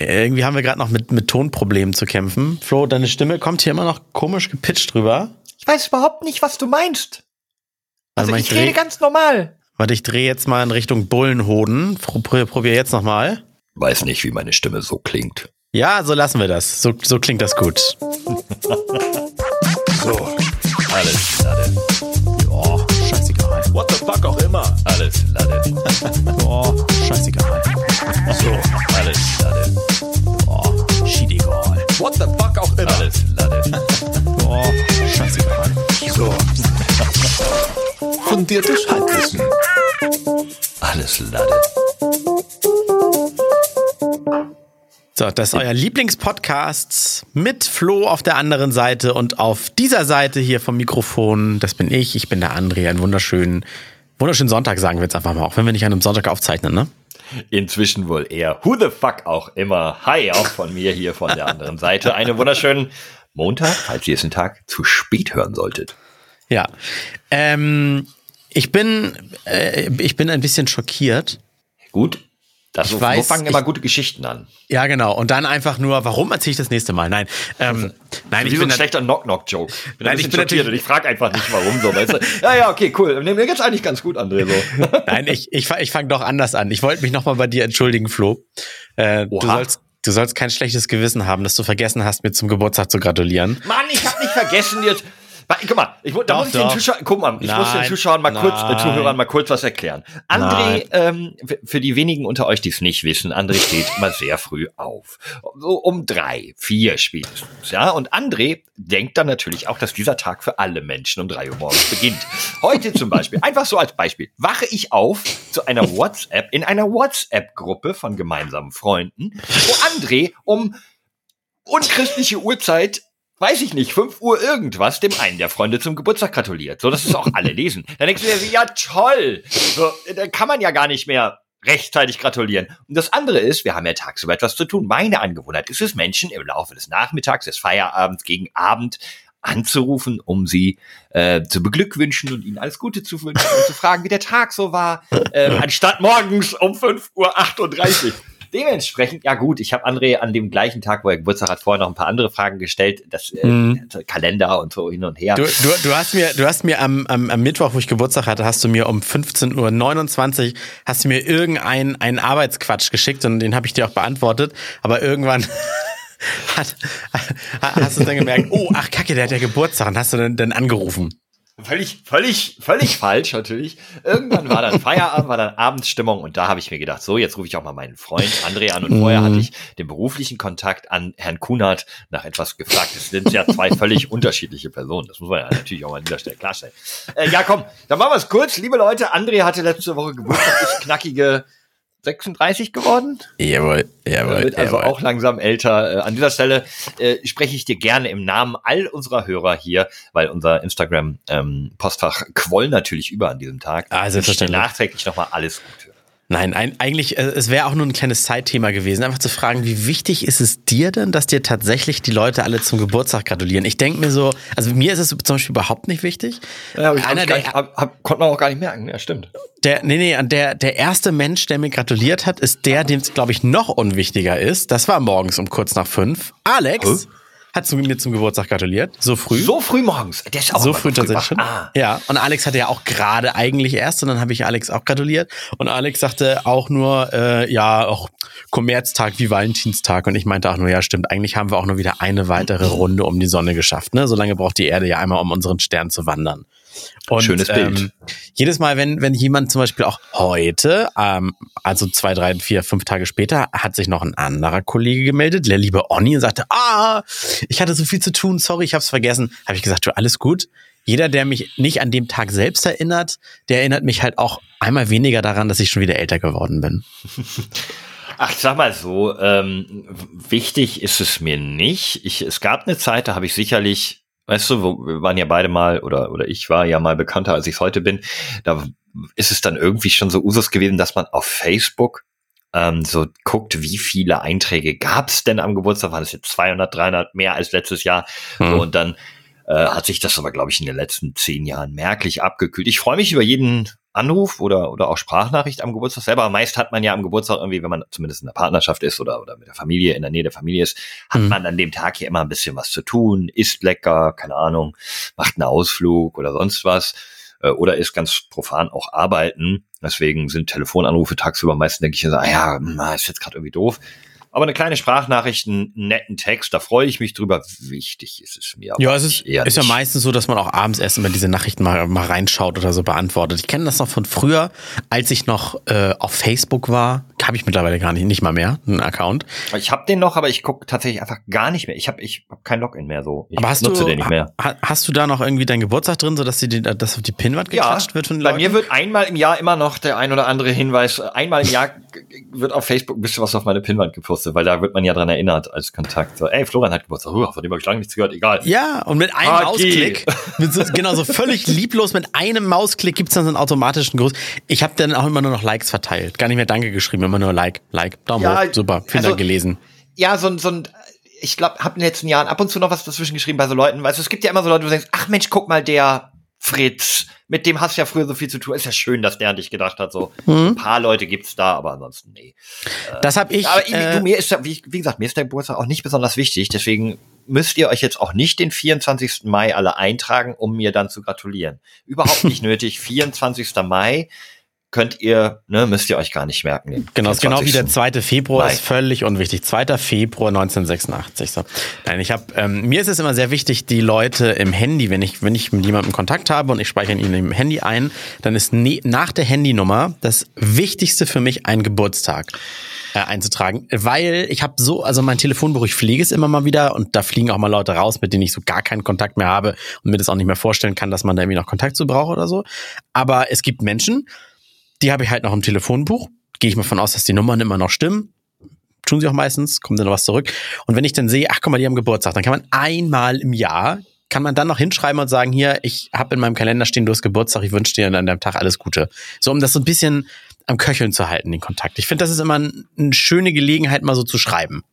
irgendwie haben wir gerade noch mit, mit Tonproblemen zu kämpfen. Flo, deine Stimme kommt hier immer noch komisch gepitcht rüber. Ich weiß überhaupt nicht, was du meinst. Also, Warte mal, ich rede dreh- ganz normal. Warte, ich drehe jetzt mal in Richtung Bullenhoden. Pro- Probier jetzt nochmal. Weiß nicht, wie meine Stimme so klingt. Ja, so lassen wir das. So, so klingt das gut. So, alles Lade. Oh, scheißegal. What the fuck auch immer. Alles Lade. Oh, scheißegal. So, alles Lade. Oh, schiedegal. What the fuck auch immer. Alles Lade. Oh, scheißegal. So. Fundiertes Halbwissen. Alles Lade. So, das ist euer Lieblingspodcast mit Flo auf der anderen Seite und auf dieser Seite hier vom Mikrofon, das bin ich, ich bin der André, einen wunderschönen, wunderschönen Sonntag sagen wir jetzt einfach mal, auch wenn wir nicht an einem Sonntag aufzeichnen, ne? Inzwischen wohl eher Who the fuck auch immer. Hi, auch von mir hier von der anderen Seite. Einen wunderschönen Montag, falls ihr es den Tag zu spät hören solltet. Ja. Ähm, ich bin, äh, ich bin ein bisschen schockiert. Gut. Das, Ich weiß, fangen immer ich- gute Geschichten an. Ja, genau. Und dann einfach nur, warum erzähle ich das nächste Mal? Nein, ähm, nein, Wie ich bin ein schlechter Knock-Knock-Joke. Bin Nein, ein ich bin natürlich- und ich frage einfach nicht, warum so. Weißt du? Ja, ja, okay, cool. Mir geht's eigentlich ganz gut, André. So. Nein, ich, ich, ich fange doch anders an. Ich wollte mich nochmal bei dir entschuldigen, Flo. Äh, du, sollst, du sollst kein schlechtes Gewissen haben, dass du vergessen hast, mir zum Geburtstag zu gratulieren. Mann, ich habe nicht vergessen jetzt. Guck mal, ich, da Doch, muss ich den doch. Zuschauern, guck mal, ich muss den Nein, Zuschauern mal kurz, äh, nein. Zuhörern mal kurz was erklären. André, ähm, für die wenigen unter euch, die es nicht wissen, André steht immer sehr früh auf. So um drei, vier spätestens, ja. Und André denkt dann natürlich auch, dass dieser Tag für alle Menschen um drei Uhr morgens beginnt. Heute zum Beispiel, einfach so als Beispiel, wache ich auf zu einer WhatsApp, in einer WhatsApp-Gruppe von gemeinsamen Freunden, wo André um unchristliche Uhrzeit, weiß ich nicht, 5 Uhr irgendwas, dem einen der Freunde zum Geburtstag gratuliert. So, dass es auch alle lesen. Dann denkst du dir, ja toll, so, da kann man ja gar nicht mehr rechtzeitig gratulieren. Und das andere ist, wir haben ja tagsüber etwas zu tun. Meine Angewohnheit ist es, Menschen im Laufe des Nachmittags, des Feierabends gegen Abend anzurufen, um sie äh, zu beglückwünschen und ihnen alles Gute zu wünschen und zu fragen, wie der Tag so war, äh, anstatt morgens um 5.38 Uhr. Dementsprechend, ja gut, ich habe André an dem gleichen Tag, wo er Geburtstag hat, vorher noch ein paar andere Fragen gestellt, das äh, Mhm. Kalender und so hin und her. Du, du, du hast mir, du hast mir am, am, am Mittwoch, wo ich Geburtstag hatte, hast du mir um 15.29 Uhr hast du mir irgendeinen einen Arbeitsquatsch geschickt und den habe ich dir auch beantwortet. Aber irgendwann hat, hast du dann gemerkt, oh, ach Kacke, der hat ja Geburtstag und hast du dann, dann angerufen. Völlig, völlig, völlig falsch natürlich. Irgendwann war dann Feierabend, war dann Abendsstimmung und da habe ich mir gedacht, so, jetzt rufe ich auch mal meinen Freund André an und vorher hatte ich den beruflichen Kontakt an Herrn Kunert nach etwas gefragt. Es sind ja zwei völlig unterschiedliche Personen. Das muss man ja natürlich auch mal an dieser Stelle klarstellen. Äh, ja, komm, dann machen wir es kurz. Liebe Leute, André hatte letzte Woche Geburtstag, ist knackige 36 geworden. Jawohl, jawohl, wird also jawohl. auch langsam älter. Äh, an dieser Stelle äh, spreche ich dir gerne im Namen all unserer Hörer hier, weil unser Instagram-Postfach quoll natürlich über an diesem Tag. Ah, Ich wünsche dir selbstverständlich. nachträglich nochmal alles Gute. Nein, ein, eigentlich, äh, es wäre auch nur ein kleines Zeitthema gewesen, einfach zu fragen, wie wichtig ist es dir denn, dass dir tatsächlich die Leute alle zum Geburtstag gratulieren? Ich denke mir so, also mir ist es zum Beispiel überhaupt nicht wichtig. Ja, hab ich, Einer der- nicht, hab, hab, konnte man auch gar nicht merken. Ja, stimmt. Der, nee, nee, der, der erste Mensch, der mir gratuliert hat, ist der, dem es, glaube ich, noch unwichtiger ist. Das war morgens um kurz nach fünf. Alex Hä? Hat zu mir zum Geburtstag gratuliert. So früh. So früh morgens. Der ist auch so früh tatsächlich schon. Ah. Ja, und Alex hatte ja auch gerade eigentlich erst und dann habe ich Alex auch gratuliert. Und Alex sagte auch nur, äh, ja, auch Kommerztag wie Valentinstag. Und ich meinte auch nur, ja, stimmt, eigentlich haben wir auch nur wieder eine weitere Runde um die Sonne geschafft. Ne? So lange braucht die Erde ja einmal, um unseren Stern zu wandern. Und, Schönes Bild. Ähm, jedes Mal, wenn, wenn jemand zum Beispiel auch heute, ähm, also zwei, drei, vier, fünf Tage später, hat sich noch ein anderer Kollege gemeldet, der liebe Onni, und sagte, ah, ich hatte so viel zu tun, sorry, ich hab's vergessen. Habe ich gesagt, du, alles gut. Jeder, der mich nicht an dem Tag selbst erinnert, der erinnert mich halt auch einmal weniger daran, dass ich schon wieder älter geworden bin. Ach, sag mal so, ähm, wichtig ist es mir nicht. Ich, es gab eine Zeit, da habe ich sicherlich, weißt du, wo, wir waren ja beide mal, oder, oder ich war ja mal bekannter, als ich es heute bin, da ist es dann irgendwie schon so Usus gewesen, dass man auf Facebook ähm, so guckt, wie viele Einträge gab es denn am Geburtstag? Waren es jetzt 200, 300 mehr als letztes Jahr? Hm. So, und dann äh, hat sich das aber, glaube ich, in den letzten zehn Jahren merklich abgekühlt. Ich freue mich über jeden Anruf oder, oder auch Sprachnachricht am Geburtstag selber. Meist hat man ja am Geburtstag irgendwie, wenn man zumindest in der Partnerschaft ist oder, oder mit der Familie, in der Nähe der Familie ist, hat mhm. man an dem Tag hier immer ein bisschen was zu tun, isst lecker, keine Ahnung, macht einen Ausflug oder sonst was äh, oder ist ganz profan auch arbeiten. Deswegen sind Telefonanrufe tagsüber meistens, denke ich, so, ah ja, hm, ist jetzt gerade irgendwie doof. Aber eine kleine Sprachnachricht, einen netten Text, da freue ich mich drüber. Wichtig ist es mir. Ja, es ist, ist ja meistens so, dass man auch abends erst immer diese Nachrichten mal, mal reinschaut oder so beantwortet. Ich kenne das noch von früher, als ich noch äh, auf Facebook war. Habe ich mittlerweile gar nicht, nicht mal mehr, einen Account. Ich habe den noch, aber ich gucke tatsächlich einfach gar nicht mehr. Ich habe ich hab kein Login mehr so. Ich aber hast nutze du, den nicht mehr. hast du da noch irgendwie deinen Geburtstag drin, sodass die, dass auf die Pinwand geklatscht ja, wird von den Leuten? Bei mir wird einmal im Jahr immer noch der ein oder andere Hinweis, einmal im Jahr wird auf Facebook ein bisschen was auf meine Pinwand gepostet, weil da wird man ja dran erinnert als Kontakt. So, ey, Florian hat Geburtstag, uh, von dem habe ich lange nichts gehört, egal. Ja, und mit einem okay. Mausklick, mit so, genau so völlig lieblos, mit einem Mausklick gibt's dann so einen automatischen Gruß. Ich habe dann auch immer nur noch Likes verteilt, gar nicht mehr Danke geschrieben, immer nur Like, Like, Daumen ja, hoch, super, vielen also, Dank gelesen. Ja, so, so ein ich glaube, habe in den letzten Jahren ab und zu noch was dazwischen geschrieben bei so Leuten. Du, es gibt ja immer so Leute, wo du denkst, ach Mensch, guck mal, der Fritz, mit dem hast du ja früher so viel zu tun. Ist ja schön, dass der an dich gedacht hat. So mhm. ein paar Leute gibt's da, aber ansonsten nee. Das habe ich. Aber äh, du, mir ist ja, wie, wie gesagt, mir ist der Geburtstag auch nicht besonders wichtig. Deswegen müsst ihr euch jetzt auch nicht den 24. Mai alle eintragen, um mir dann zu gratulieren. Überhaupt nicht nötig. 24. Mai könnt ihr, ne, müsst ihr euch gar nicht merken. Genau, genau wie der 2. Februar Nein. ist völlig unwichtig. 2. Februar 1986. So. Nein, ich habe, ähm, mir ist es immer sehr wichtig, die Leute im Handy, wenn ich, wenn ich mit jemandem Kontakt habe und ich speichere ihn im Handy ein, dann ist ne, nach der Handynummer das Wichtigste für mich ein Geburtstag äh, einzutragen, weil ich habe so, also mein Telefonbuch, ich fliege es immer mal wieder und da fliegen auch mal Leute raus, mit denen ich so gar keinen Kontakt mehr habe und mir das auch nicht mehr vorstellen kann, dass man da irgendwie noch Kontakt zu braucht oder so. Aber es gibt Menschen, die habe ich halt noch im Telefonbuch. Gehe ich mal von aus, dass die Nummern immer noch stimmen. Tun sie auch meistens, kommt dann noch was zurück. Und wenn ich dann sehe, ach guck mal, die haben Geburtstag, dann kann man einmal im Jahr, kann man dann noch hinschreiben und sagen, hier, ich habe in meinem Kalender stehen, du hast Geburtstag, ich wünsche dir an deinem Tag alles Gute. So, um das so ein bisschen am Köcheln zu halten, den Kontakt. Ich finde, das ist immer eine schöne Gelegenheit, mal so zu schreiben.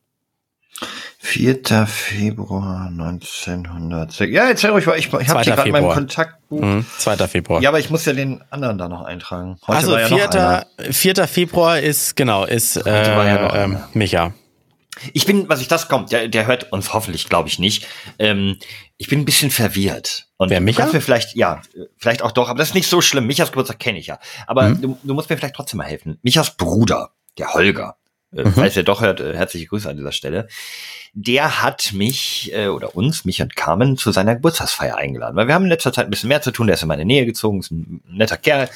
4. Februar 1906. Ja, erzähl ruhig mal. Ich, ich habe hier gerade mein Kontaktbuch. Mhm, 2. Februar. Ja, aber ich muss ja den anderen da noch eintragen. Heute also ja 4. 4. Februar ist, genau, ist äh, ja ähm, Micha. Ich bin, was ich das kommt, der, der hört uns hoffentlich, glaube ich nicht. Ähm, ich bin ein bisschen verwirrt. Und Wer Micha? Mir vielleicht, ja, vielleicht auch doch, aber das ist nicht so schlimm. Michas Geburtstag kenne ich ja. Aber mhm. du, du musst mir vielleicht trotzdem mal helfen. Michas Bruder, der Holger, äh, mhm. falls er doch hört, äh, herzliche Grüße an dieser Stelle der hat mich äh, oder uns, mich und Carmen, zu seiner Geburtstagsfeier eingeladen. Weil wir haben in letzter Zeit ein bisschen mehr zu tun. Der ist in meine Nähe gezogen, ist ein netter Kerl.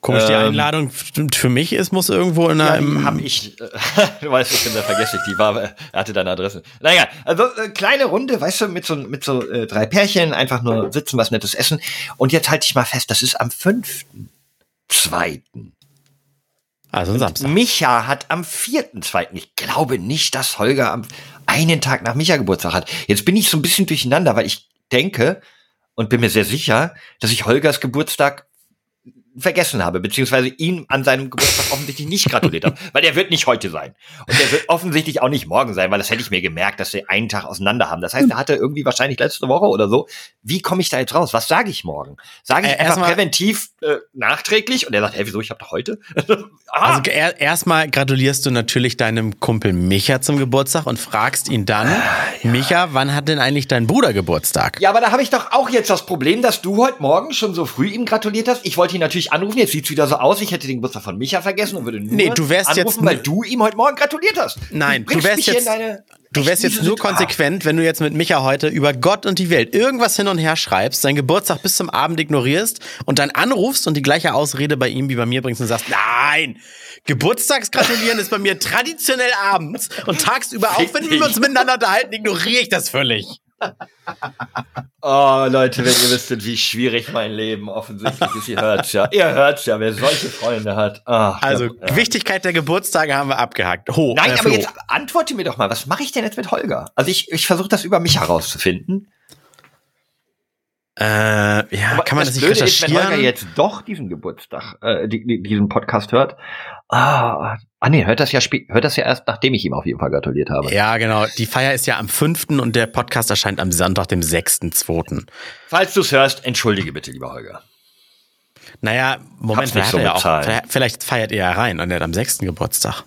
Komisch, die ähm, Einladung für mich ist, muss irgendwo in einer. Ja, hab ich, äh, du weißt, ich bin da vergesse ich, die war, er hatte deine Adresse. Naja, also äh, kleine Runde, weißt du, mit so, mit so äh, drei Pärchen, einfach nur sitzen, was Nettes essen. Und jetzt halte ich mal fest, das ist am fünften, zweiten. Also ein Samstag. Micha hat am vierten, zweiten, ich glaube nicht, dass Holger am, einen Tag nach Micha Geburtstag hat. Jetzt bin ich so ein bisschen durcheinander, weil ich denke und bin mir sehr sicher, dass ich Holgers Geburtstag vergessen habe, beziehungsweise ihm an seinem Geburtstag offensichtlich nicht gratuliert habe, weil er wird nicht heute sein. Und er wird offensichtlich auch nicht morgen sein, weil das hätte ich mir gemerkt, dass sie einen Tag auseinander haben. Das heißt, er hatte irgendwie wahrscheinlich letzte Woche oder so. Wie komme ich da jetzt raus? Was sage ich morgen? Sage ich äh, einfach präventiv äh, nachträglich? Und er sagt, hey, wieso, ich habe doch heute? ah. Also er, erstmal gratulierst du natürlich deinem Kumpel Micha zum Geburtstag und fragst ihn dann, ah, ja. Micha, wann hat denn eigentlich dein Bruder Geburtstag? Ja, aber da habe ich doch auch jetzt das Problem, dass du heute Morgen schon so früh ihm gratuliert hast. Ich wollte ihn natürlich anrufen. Jetzt sieht's wieder so aus, ich hätte den Geburtstag von Micha vergessen und würde nur nee, du wärst anrufen, jetzt weil du ihm heute Morgen gratuliert hast. Nein, du, du wärst jetzt Du wärst jetzt nur konsequent, wenn du jetzt mit Micha heute über Gott und die Welt irgendwas hin und her schreibst, seinen Geburtstag bis zum Abend ignorierst und dann anrufst und die gleiche Ausrede bei ihm wie bei mir bringst und sagst, nein, Geburtstagsgratulieren ist bei mir traditionell abends und tagsüber, auch wenn wir uns miteinander unterhalten, ignoriere ich das völlig. Oh, Leute, wenn ihr wüsstet, wie schwierig mein Leben offensichtlich ist, ihr hört's ja. Ihr hört's ja, wer solche Freunde hat. Ach, also, ja. Wichtigkeit der Geburtstage haben wir abgehackt. Ho, Nein, äh, aber jetzt antworte mir doch mal, was mache ich denn jetzt mit Holger? Also ich, ich versuche das über mich herauszufinden. Äh, ja, aber kann man das, das nicht Blöde recherchieren? Ist, wenn Holger jetzt doch diesen Geburtstag, äh, die, die, diesen Podcast hört, ah, ah nee, hört das ja hört das ja erst, nachdem ich ihm auf jeden Fall gratuliert habe. Ja, genau. Die Feier ist ja am 5. und der Podcast erscheint am Sonntag, dem 6.2. Falls du es hörst, entschuldige bitte, lieber Holger. Naja, Moment, vielleicht, so hat er auch, vielleicht- feiert er ja rein und er hat am sechsten Geburtstag.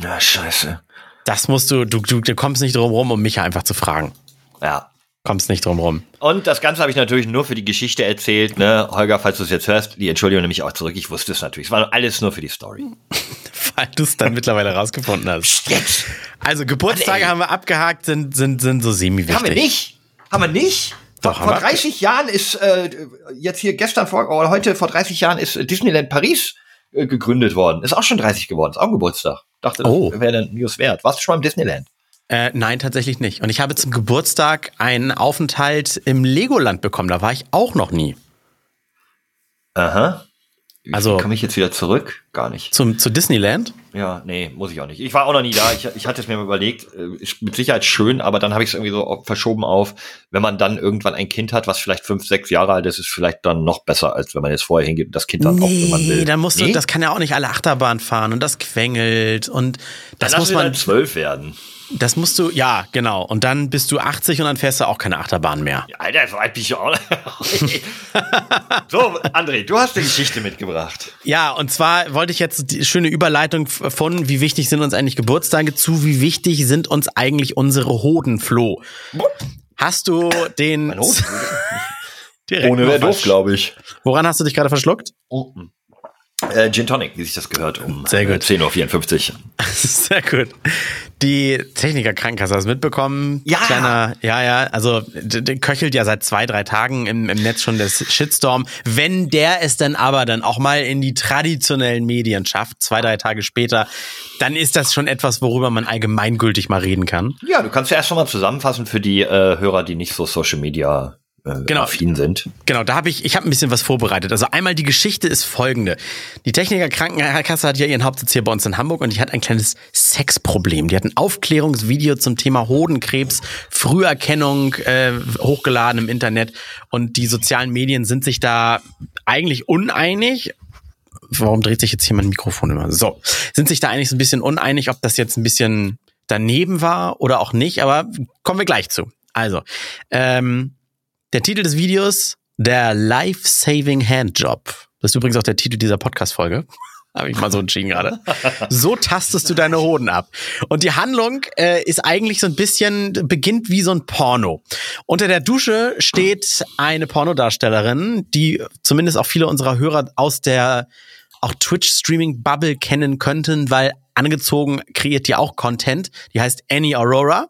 Na, scheiße. Das musst du, du, du, du kommst nicht drum rum, um Micha einfach zu fragen. Ja. Kommst nicht drum rum. Und das Ganze habe ich natürlich nur für die Geschichte erzählt, ne? Holger, falls du es jetzt hörst, die Entschuldigung nehme ich auch zurück. Ich wusste es natürlich. Es war alles nur für die Story. Weil du es dann mittlerweile rausgefunden hast. Jetzt! Also Geburtstage Mann, haben wir abgehakt, sind, sind, sind so semi-wichtig. Haben wir nicht? Haben wir nicht? Doch, vor, vor haben wir. 30 Jahren ist, äh, jetzt hier gestern vor, oder heute vor 30 Jahren ist Disneyland Paris äh, gegründet worden. Ist auch schon 30 geworden. Ist auch ein Geburtstag. Dachte, das Oh. wäre eine News wert. Warst du schon mal im Disneyland? Äh, nein, tatsächlich nicht. Und ich habe zum Geburtstag einen Aufenthalt im Legoland bekommen. Da war ich auch noch nie. Aha. Also- komme ich jetzt wieder zurück? Gar nicht. Zum, zu Disneyland? Ja, nee, muss ich auch nicht. Ich war auch noch nie da. Ich, ich hatte es mir mal überlegt. äh, Ist mit Sicherheit schön, aber dann habe ich es irgendwie so verschoben auf, wenn man dann irgendwann ein Kind hat, was vielleicht fünf, sechs Jahre alt ist, ist vielleicht dann noch besser, als wenn man jetzt vorher hingeht und das Kind dann auch, wenn man will. Nee, dann musst du, Nee? das kann ja auch nicht alle Achterbahn fahren und das quengelt und das dann muss man zwölf werden. Das musst du, ja, genau. Und dann bist du 80 und dann fährst du auch keine Achterbahn mehr. Alter, so alt bin ich auch. so, André, du hast eine Geschichte mitgebracht. Ja, und zwar wollte ich jetzt die schöne Überleitung von, wie wichtig sind uns eigentlich Geburtstage zu, wie wichtig sind uns eigentlich unsere Hoden, Flo. Hast du den direkt Ohne wäre doof, glaube ich. Woran hast du dich gerade verschluckt? Äh, Gin Tonic, wie sich das gehört, um Sehr gut. äh, 10.54 Uhr. Sehr gut. Die Techniker-Krankenkasse hast du mitbekommen. Ja. Kleiner, ja, ja. Also, d- d- köchelt ja seit zwei, drei Tagen im, im Netz schon der Shitstorm. Wenn der es dann aber dann auch mal in die traditionellen Medien schafft, zwei, drei Tage später, dann ist das schon etwas, worüber man allgemeingültig mal reden kann. Ja, du kannst ja erst noch mal zusammenfassen für die äh, Hörer, die nicht so Social Media äh, Genau. affin sind. Genau, da habe ich, ich habe ein bisschen was vorbereitet. Also einmal die Geschichte ist folgende. Die Techniker Krankenkasse hat ja ihren Hauptsitz hier bei uns in Hamburg und die hat ein kleines Sexproblem. Die hat ein Aufklärungsvideo zum Thema Hodenkrebs, Früherkennung äh, hochgeladen im Internet und die sozialen Medien sind sich da eigentlich uneinig. Warum dreht sich jetzt hier mein Mikrofon immer? So, sind sich da eigentlich so ein bisschen uneinig, ob das jetzt ein bisschen daneben war oder auch nicht, aber kommen wir gleich zu. Also, ähm, der Titel des Videos, der Life-Saving Handjob. Das ist übrigens auch der Titel dieser Podcast-Folge. Habe ich mal so entschieden gerade. So tastest du deine Hoden ab. Und die Handlung äh, ist eigentlich so ein bisschen, beginnt wie so ein Porno. Unter der Dusche steht eine Pornodarstellerin, die zumindest auch viele unserer Hörer aus der auch Twitch-Streaming-Bubble kennen könnten, weil angezogen kreiert die auch Content. Die heißt Annie Aurora.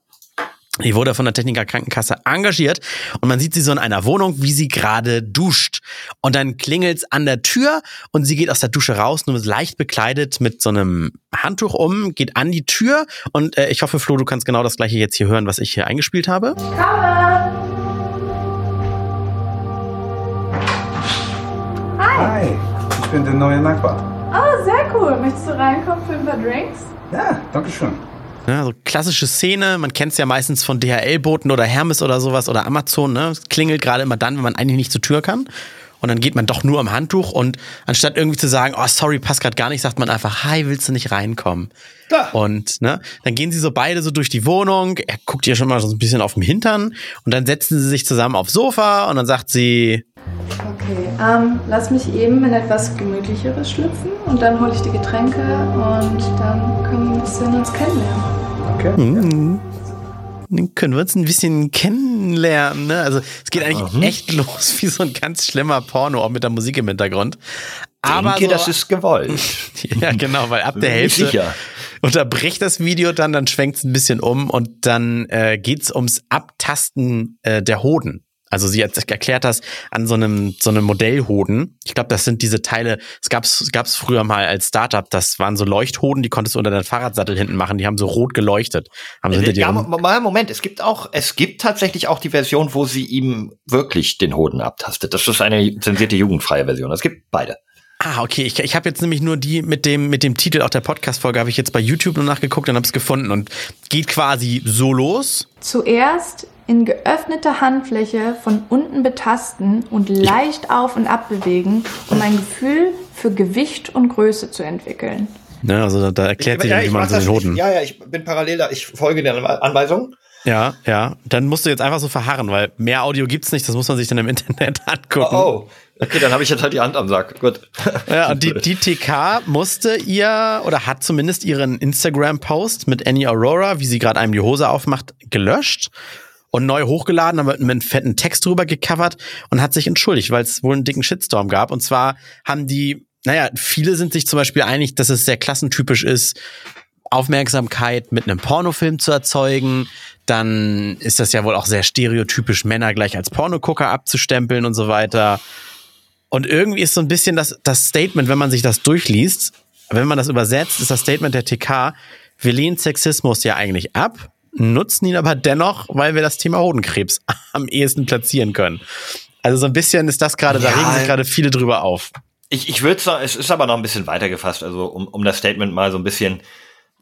Die wurde von der Techniker Krankenkasse engagiert und man sieht sie so in einer Wohnung, wie sie gerade duscht. Und dann klingelt's an der Tür und sie geht aus der Dusche raus, nur leicht bekleidet mit so einem Handtuch um, geht an die Tür und äh, ich hoffe, Flo, du kannst genau das gleiche jetzt hier hören, was ich hier eingespielt habe. Hi, ich bin der neue Nachbar. Oh, sehr cool. Möchtest du reinkommen für ein paar Drinks? Ja, danke schön. Ja, so klassische Szene, man kennt's ja meistens von DHL-Boten oder Hermes oder sowas oder Amazon, ne? Es klingelt gerade immer dann, wenn man eigentlich nicht zur Tür kann. Und dann geht man doch nur am Handtuch und anstatt irgendwie zu sagen, oh sorry, passt gerade gar nicht, sagt man einfach, hi, willst du nicht reinkommen? Klar. Und ne, dann gehen sie so beide so durch die Wohnung, er guckt ihr schon mal so ein bisschen auf dem Hintern und dann setzen sie sich zusammen aufs Sofa und dann sagt sie, Okay, ähm, lass mich eben in etwas Gemütlicheres schlüpfen und dann hole ich die Getränke und dann können wir ein bisschen uns kennenlernen. Okay. hm, dann können wir uns ein bisschen kennenlernen. Ne? Also es geht eigentlich echt los wie so ein ganz schlimmer Porno, auch mit der Musik im Hintergrund. Aber Denke, so, das ist gewollt. Ja, genau, weil ab der Hälfte sicher. unterbricht das Video dann, dann schwenkt es ein bisschen um und dann äh, geht's ums Abtasten äh, der Hoden. Also sie hat erklärt das an so einem so einem Modellhoden. Ich glaube, das sind diese Teile. Es gab's gab's früher mal als Startup. Das waren so Leuchthoden, die konntest du unter deinen Fahrradsattel hinten machen. Die haben so rot geleuchtet. Haben sie dir Ja, Mo- Moment, es gibt auch, es gibt tatsächlich auch die Version, wo sie ihm wirklich den Hoden abtastet. Das ist eine zensierte jugendfreie Version. Es gibt beide. Ah, okay. Ich, ich habe jetzt nämlich nur die mit dem mit dem Titel auch der Podcast-Folge habe ich jetzt bei YouTube nur nachgeguckt und habe es gefunden und geht quasi so los. Zuerst in geöffneter Handfläche von unten betasten und leicht auf und ab bewegen, um ein Gefühl für Gewicht und Größe zu entwickeln. Ne, also da, da erklärt sie, ja, wie man so den Hoden. Ich, ja, ja, ich bin parallel da. Ich folge den Anweisungen. Ja, ja. Dann musst du jetzt einfach so verharren, weil mehr Audio gibt's nicht, das muss man sich dann im Internet angucken. Oh, oh. Okay, dann habe ich jetzt halt die Hand am Sack. Gut. Ja, und die, die TK musste ihr oder hat zumindest ihren Instagram-Post mit Annie Aurora, wie sie gerade einem die Hose aufmacht, gelöscht und neu hochgeladen, aber mit einem fetten Text drüber gecovert und hat sich entschuldigt, weil es wohl einen dicken Shitstorm gab. Und zwar haben die, naja, viele sind sich zum Beispiel einig, dass es sehr klassentypisch ist, Aufmerksamkeit mit einem Pornofilm zu erzeugen. Dann ist das ja wohl auch sehr stereotypisch, Männer gleich als Pornogucker abzustempeln und so weiter. Und irgendwie ist so ein bisschen das, das Statement, wenn man sich das durchliest, wenn man das übersetzt, ist das Statement der TK, wir lehnen Sexismus ja eigentlich ab, nutzen ihn aber dennoch, weil wir das Thema Hodenkrebs am ehesten platzieren können. Also so ein bisschen ist das gerade, ja, da regen sich gerade viele drüber auf. Ich, ich würde sagen, es ist aber noch ein bisschen weiter gefasst, also um, um das Statement mal so ein bisschen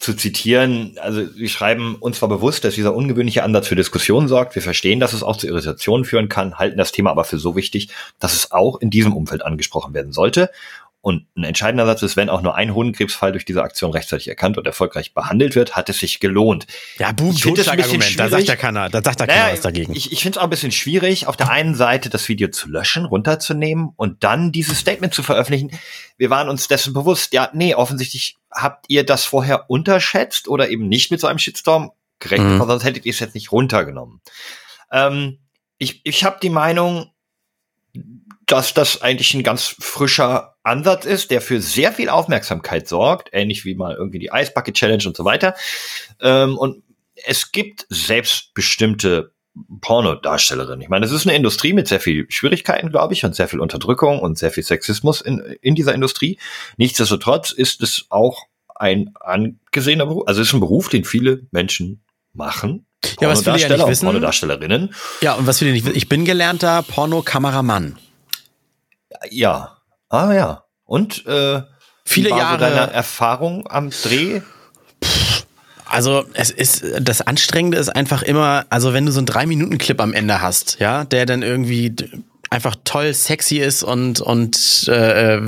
zu zitieren, also sie schreiben, uns war bewusst, dass dieser ungewöhnliche Ansatz für Diskussionen sorgt. Wir verstehen, dass es auch zu Irritationen führen kann, halten das Thema aber für so wichtig, dass es auch in diesem Umfeld angesprochen werden sollte. Und ein entscheidender Satz ist, wenn auch nur ein Hodenkrebsfall durch diese Aktion rechtzeitig erkannt und erfolgreich behandelt wird, hat es sich gelohnt. Ja, boom, Totschlagargument, da sagt ja keiner, da sagt ja naja, keiner was dagegen. Ich, ich finde es auch ein bisschen schwierig, auf der einen Seite das Video zu löschen, runterzunehmen und dann dieses Statement zu veröffentlichen. Wir waren uns dessen bewusst, ja, nee, offensichtlich habt ihr das vorher unterschätzt oder eben nicht mit so einem Shitstorm gerechnet, mhm. sonst hättet ihr es jetzt nicht runtergenommen. Ähm, ich ich habe die Meinung, dass das eigentlich ein ganz frischer Ansatz ist, der für sehr viel Aufmerksamkeit sorgt, ähnlich wie mal irgendwie die Ice Bucket Challenge und so weiter. Ähm, und es gibt selbstbestimmte Pornodarstellerinnen. Ich meine, es ist eine Industrie mit sehr viel Schwierigkeiten, glaube ich, und sehr viel Unterdrückung und sehr viel Sexismus in, in dieser Industrie. Nichtsdestotrotz ist es auch ein angesehener Beruf, also es ist ein Beruf, den viele Menschen machen. Ja, was viele ja nicht wissen. Pornodarstellerinnen. Ja, und was viele nicht wissen, ich bin gelernter Pornokameramann. Ja. Ah ja. Und äh, viele Jahre so deine Erfahrung am Dreh? Also es ist das Anstrengende ist einfach immer, also wenn du so einen drei Minuten Clip am Ende hast, ja, der dann irgendwie einfach toll sexy ist und und äh,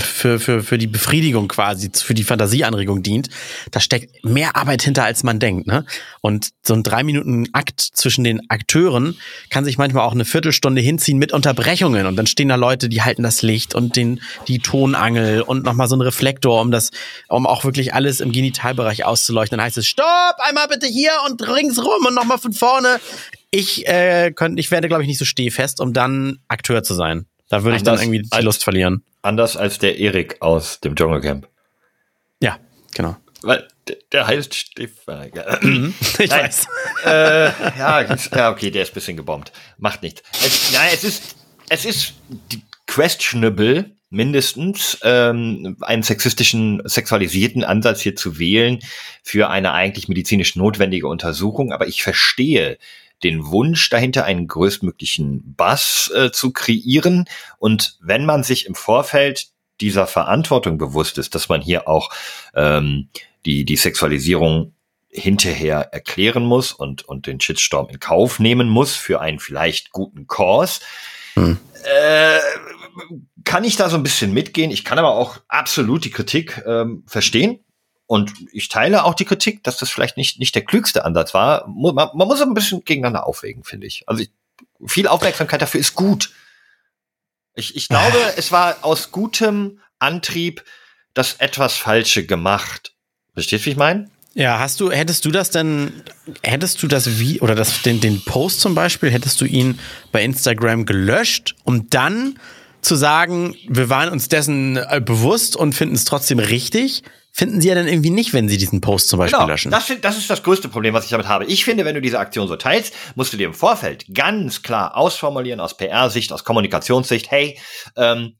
für, für, für die Befriedigung quasi, für die Fantasieanregung dient, da steckt mehr Arbeit hinter, als man denkt. Ne? Und so ein drei Minuten Akt zwischen den Akteuren kann sich manchmal auch eine Viertelstunde hinziehen mit Unterbrechungen. Und dann stehen da Leute, die halten das Licht und den, die Tonangel und nochmal so ein Reflektor, um das, um auch wirklich alles im Genitalbereich auszuleuchten. Dann heißt es, stopp, einmal bitte hier und ringsrum und nochmal von vorne. Ich, äh, könnt, ich werde, glaube ich, nicht so stehfest, um dann Akteur zu sein. Da würde ich dann irgendwie die Lust verlieren. Anders als der Erik aus dem Dschungelcamp. Ja, genau. Weil der, heißt Stefan. Mhm, ich Nein, weiß. Äh, ja, ja, okay, der ist ein bisschen gebombt. Macht nichts. Es, nein, es ist, es ist questionable, mindestens ähm, einen sexistischen, sexualisierten Ansatz hier zu wählen für eine eigentlich medizinisch notwendige Untersuchung. Aber ich verstehe den Wunsch dahinter, einen größtmöglichen Bass äh, zu kreieren. Und wenn man sich im Vorfeld dieser Verantwortung bewusst ist, dass man hier auch ähm, die, die Sexualisierung hinterher erklären muss und, und den Shitstorm in Kauf nehmen muss für einen vielleicht guten Kurs, hm. äh, kann ich da so ein bisschen mitgehen. Ich kann aber auch absolut die Kritik ähm, verstehen. Und ich teile auch die Kritik, dass das vielleicht nicht, nicht der klügste Ansatz war. Man, man muss ein bisschen gegeneinander aufwägen, finde ich. Also ich, viel Aufmerksamkeit dafür ist gut. Ich, ich glaube, es war aus gutem Antrieb das etwas Falsche gemacht. Verstehst du, wie ich meine? Ja, hast du, hättest du das denn, hättest du das wie, oder das, den, den Post zum Beispiel, hättest du ihn bei Instagram gelöscht, um dann zu sagen, wir waren uns dessen äh, bewusst und finden es trotzdem richtig? Finden sie ja dann irgendwie nicht, wenn sie diesen Post zum Beispiel genau, löschen. Das, das ist das größte Problem, was ich damit habe. Ich finde, wenn du diese Aktion so teilst, musst du dir im Vorfeld ganz klar ausformulieren aus PR-Sicht, aus Kommunikationssicht, hey, ähm,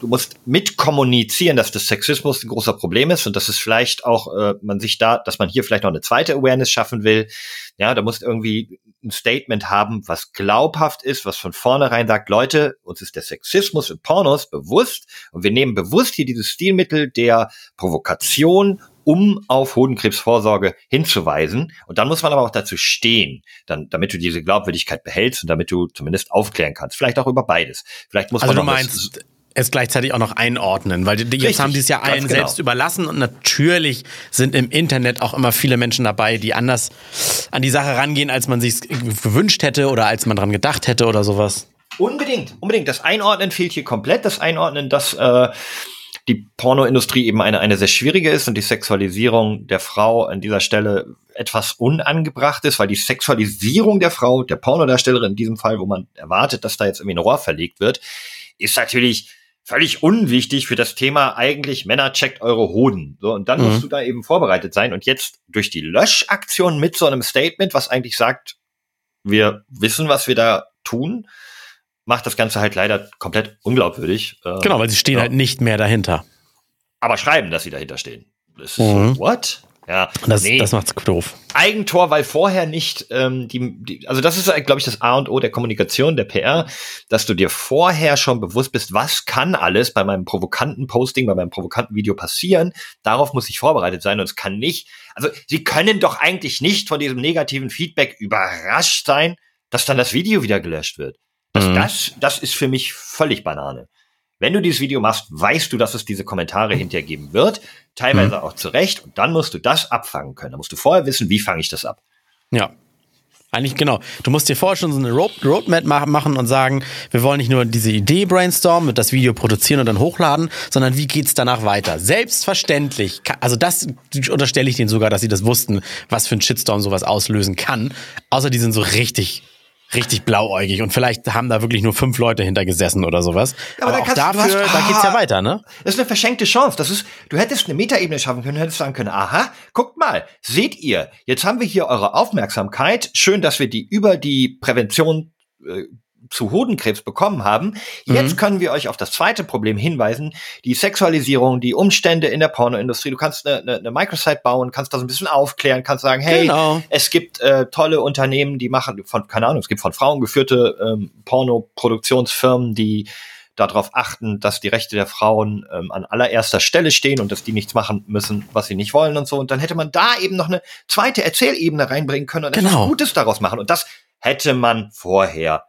du musst mitkommunizieren, dass das Sexismus ein großer Problem ist und dass es vielleicht auch äh, man sich da, dass man hier vielleicht noch eine zweite Awareness schaffen will. Ja, da musst irgendwie ein Statement haben, was glaubhaft ist, was von vornherein sagt, Leute, uns ist der Sexismus in Pornos bewusst und wir nehmen bewusst hier dieses Stilmittel der Provokation um auf Hodenkrebsvorsorge hinzuweisen. Und dann muss man aber auch dazu stehen, dann, damit du diese Glaubwürdigkeit behältst und damit du zumindest aufklären kannst. Vielleicht auch über beides. Vielleicht muss also man du meinst, es gleichzeitig auch noch einordnen, weil die, jetzt Richtig, haben die es ja allen genau. selbst überlassen und natürlich sind im Internet auch immer viele Menschen dabei, die anders an die Sache rangehen, als man sich gewünscht hätte oder als man dran gedacht hätte oder sowas. Unbedingt, unbedingt. Das Einordnen fehlt hier komplett. Das Einordnen, dass äh, die Pornoindustrie eben eine, eine sehr schwierige ist und die Sexualisierung der Frau an dieser Stelle etwas unangebracht ist, weil die Sexualisierung der Frau, der Pornodarstellerin in diesem Fall, wo man erwartet, dass da jetzt irgendwie ein Rohr verlegt wird, ist natürlich völlig unwichtig für das Thema eigentlich Männer checkt eure Hoden. So, und dann mhm. musst du da eben vorbereitet sein. Und jetzt durch die Löschaktion mit so einem Statement, was eigentlich sagt, wir wissen, was wir da tun, macht das Ganze halt leider komplett unglaubwürdig. Äh, genau, weil sie stehen ja. halt nicht mehr dahinter. Aber schreiben, dass sie dahinter stehen. Das ist mhm. so, what? Ja, das, nee. das macht's doof. Eigentor, weil vorher nicht ähm, die, die, also das ist, glaube ich, das A und O der Kommunikation, der PR, dass du dir vorher schon bewusst bist, was kann alles bei meinem provokanten Posting, bei meinem provokanten Video passieren. Darauf muss ich vorbereitet sein und es kann nicht. Also sie können doch eigentlich nicht von diesem negativen Feedback überrascht sein, dass dann das Video wieder gelöscht wird. Das, mhm. das, das ist für mich völlig Banane. Wenn du dieses Video machst, weißt du, dass es diese Kommentare hinterher geben wird, teilweise mhm. auch zu Recht, und dann musst du das abfangen können. Da musst du vorher wissen, wie fange ich das ab. Ja. Eigentlich genau. Du musst dir vorher schon so eine Road Roadmap machen und sagen, wir wollen nicht nur diese Idee brainstormen und das Video produzieren und dann hochladen, sondern wie geht's danach weiter? Selbstverständlich. Also das unterstelle ich denen sogar, dass sie das wussten, was für ein Shitstorm sowas auslösen kann. Außer die sind so richtig richtig blauäugig und vielleicht haben da wirklich nur fünf Leute hintergesessen oder sowas. Aber, aber auch dafür, hast, da geht's ja weiter, ne? Das ist eine verschenkte Chance. Das ist, du hättest eine Metaebene schaffen können, hättest sagen können, aha, guckt mal, seht ihr, jetzt haben wir hier eure Aufmerksamkeit. Schön, dass wir die über die Prävention äh, zu Hodenkrebs bekommen haben. Jetzt mhm. können wir euch auf das zweite Problem hinweisen, die Sexualisierung, die Umstände in der Pornoindustrie. Du kannst eine, eine, eine Microsite bauen, kannst das ein bisschen aufklären, kannst sagen, hey, genau. es gibt äh, tolle Unternehmen, die machen von, keine Ahnung, es gibt von Frauen geführte ähm, Pornoproduktionsfirmen, die darauf achten, dass die Rechte der Frauen ähm, an allererster Stelle stehen und dass die nichts machen müssen, was sie nicht wollen und so. Und dann hätte man da eben noch eine zweite Erzählebene reinbringen können und etwas genau. Gutes daraus machen. Und das hätte man vorher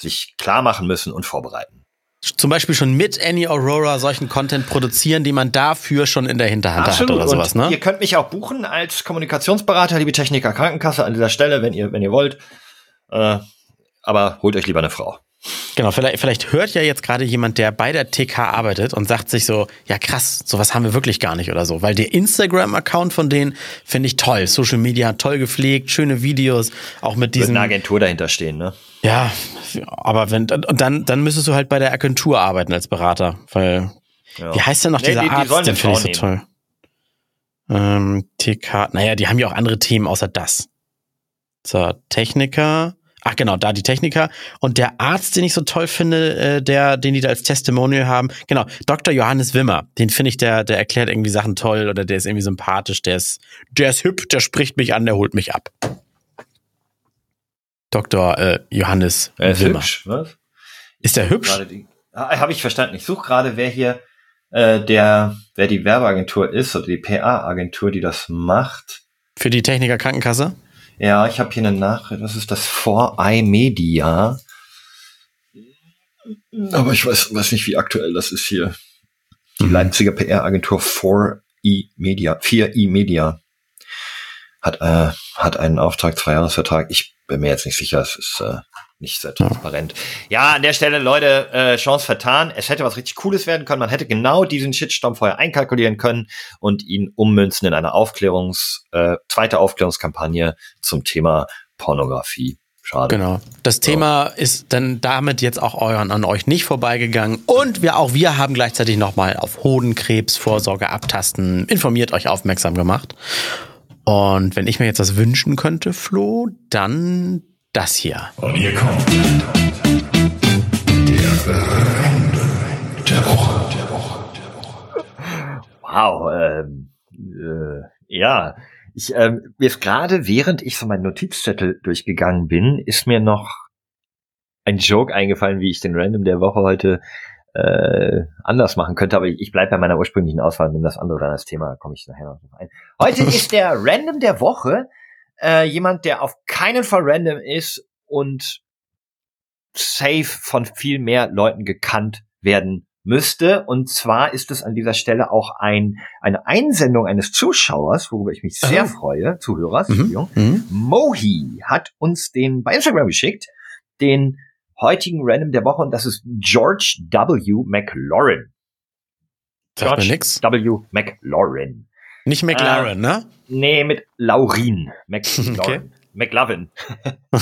sich klar machen müssen und vorbereiten. Zum Beispiel schon mit Annie Aurora solchen Content produzieren, die man dafür schon in der Hinterhand Absolut. hat oder sowas, ne? Ihr könnt mich auch buchen als Kommunikationsberater, liebe Techniker Krankenkasse an dieser Stelle, wenn ihr, wenn ihr wollt. Äh, aber holt euch lieber eine Frau. Genau, vielleicht, vielleicht hört ja jetzt gerade jemand, der bei der TK arbeitet und sagt sich so, ja krass, sowas haben wir wirklich gar nicht oder so. Weil der Instagram-Account von denen finde ich toll. Social Media toll gepflegt, schöne Videos, auch mit diesen. Wird eine Agentur dahinter stehen, ne? Ja, aber wenn, und dann, dann müsstest du halt bei der Agentur arbeiten als Berater, weil, ja. wie heißt denn noch nee, dieser die, die Arzt, den finde ich so nehmen. toll. Ähm, TK, naja, die haben ja auch andere Themen außer das. So, Techniker, Ach genau, da die Techniker und der Arzt, den ich so toll finde, äh, der, den die da als Testimonial haben, genau, Dr. Johannes Wimmer, den finde ich, der, der erklärt irgendwie Sachen toll oder der ist irgendwie sympathisch, der ist, der ist hübsch, der spricht mich an, der holt mich ab. Dr. Äh, Johannes er ist Wimmer. Hübsch, was? Ist der hübsch? Ah, Habe ich verstanden. Ich suche gerade, wer hier äh, der, wer die Werbeagentur ist oder die PA-Agentur, die das macht. Für die Techniker Krankenkasse? Ja, ich habe hier eine Nachricht. Was ist das? For iMedia. Aber ich weiß, weiß nicht, wie aktuell das ist hier. Die mhm. Leipziger PR-Agentur 4e-Media, 4e-Media hat, äh, hat einen Auftrag, Zweijahresvertrag. Ich bin mir jetzt nicht sicher, es ist äh, nicht sehr transparent. Ja, an der Stelle, Leute, äh, Chance vertan. Es hätte was richtig Cooles werden können. Man hätte genau diesen Shitstorm vorher einkalkulieren können und ihn ummünzen in eine Aufklärungs, äh, zweite Aufklärungskampagne zum Thema Pornografie. Schade. Genau. Das so. Thema ist dann damit jetzt auch euren, an euch nicht vorbeigegangen. Und wir auch wir haben gleichzeitig nochmal auf Hodenkrebsvorsorge abtasten, informiert euch aufmerksam gemacht. Und wenn ich mir jetzt was wünschen könnte, Flo, dann das hier. Und hier kommt der Brand der Woche. Der Woche. Der Woche. Wow, ähm, äh, ja. Ich, ähm, ist gerade, während ich so meinen Notizzettel durchgegangen bin, ist mir noch ein Joke eingefallen, wie ich den Random der Woche heute äh, anders machen könnte, aber ich, ich bleibe bei meiner ursprünglichen Auswahl und nehme das andere dann als Thema, komme ich nachher noch ein. Heute ist der Random der Woche äh, jemand, der auf keinen Fall random ist und safe von viel mehr Leuten gekannt werden müsste. Und zwar ist es an dieser Stelle auch ein, eine Einsendung eines Zuschauers, worüber ich mich sehr Aha. freue, Zuhörers, mhm. Mhm. Mohi hat uns den bei Instagram geschickt, den heutigen Random der Woche und das ist George W. McLaurin. George nix. W. McLaurin. Nicht McLaren, Äh, ne? Nee, mit Laurin. McLaurin. McLovin. äh,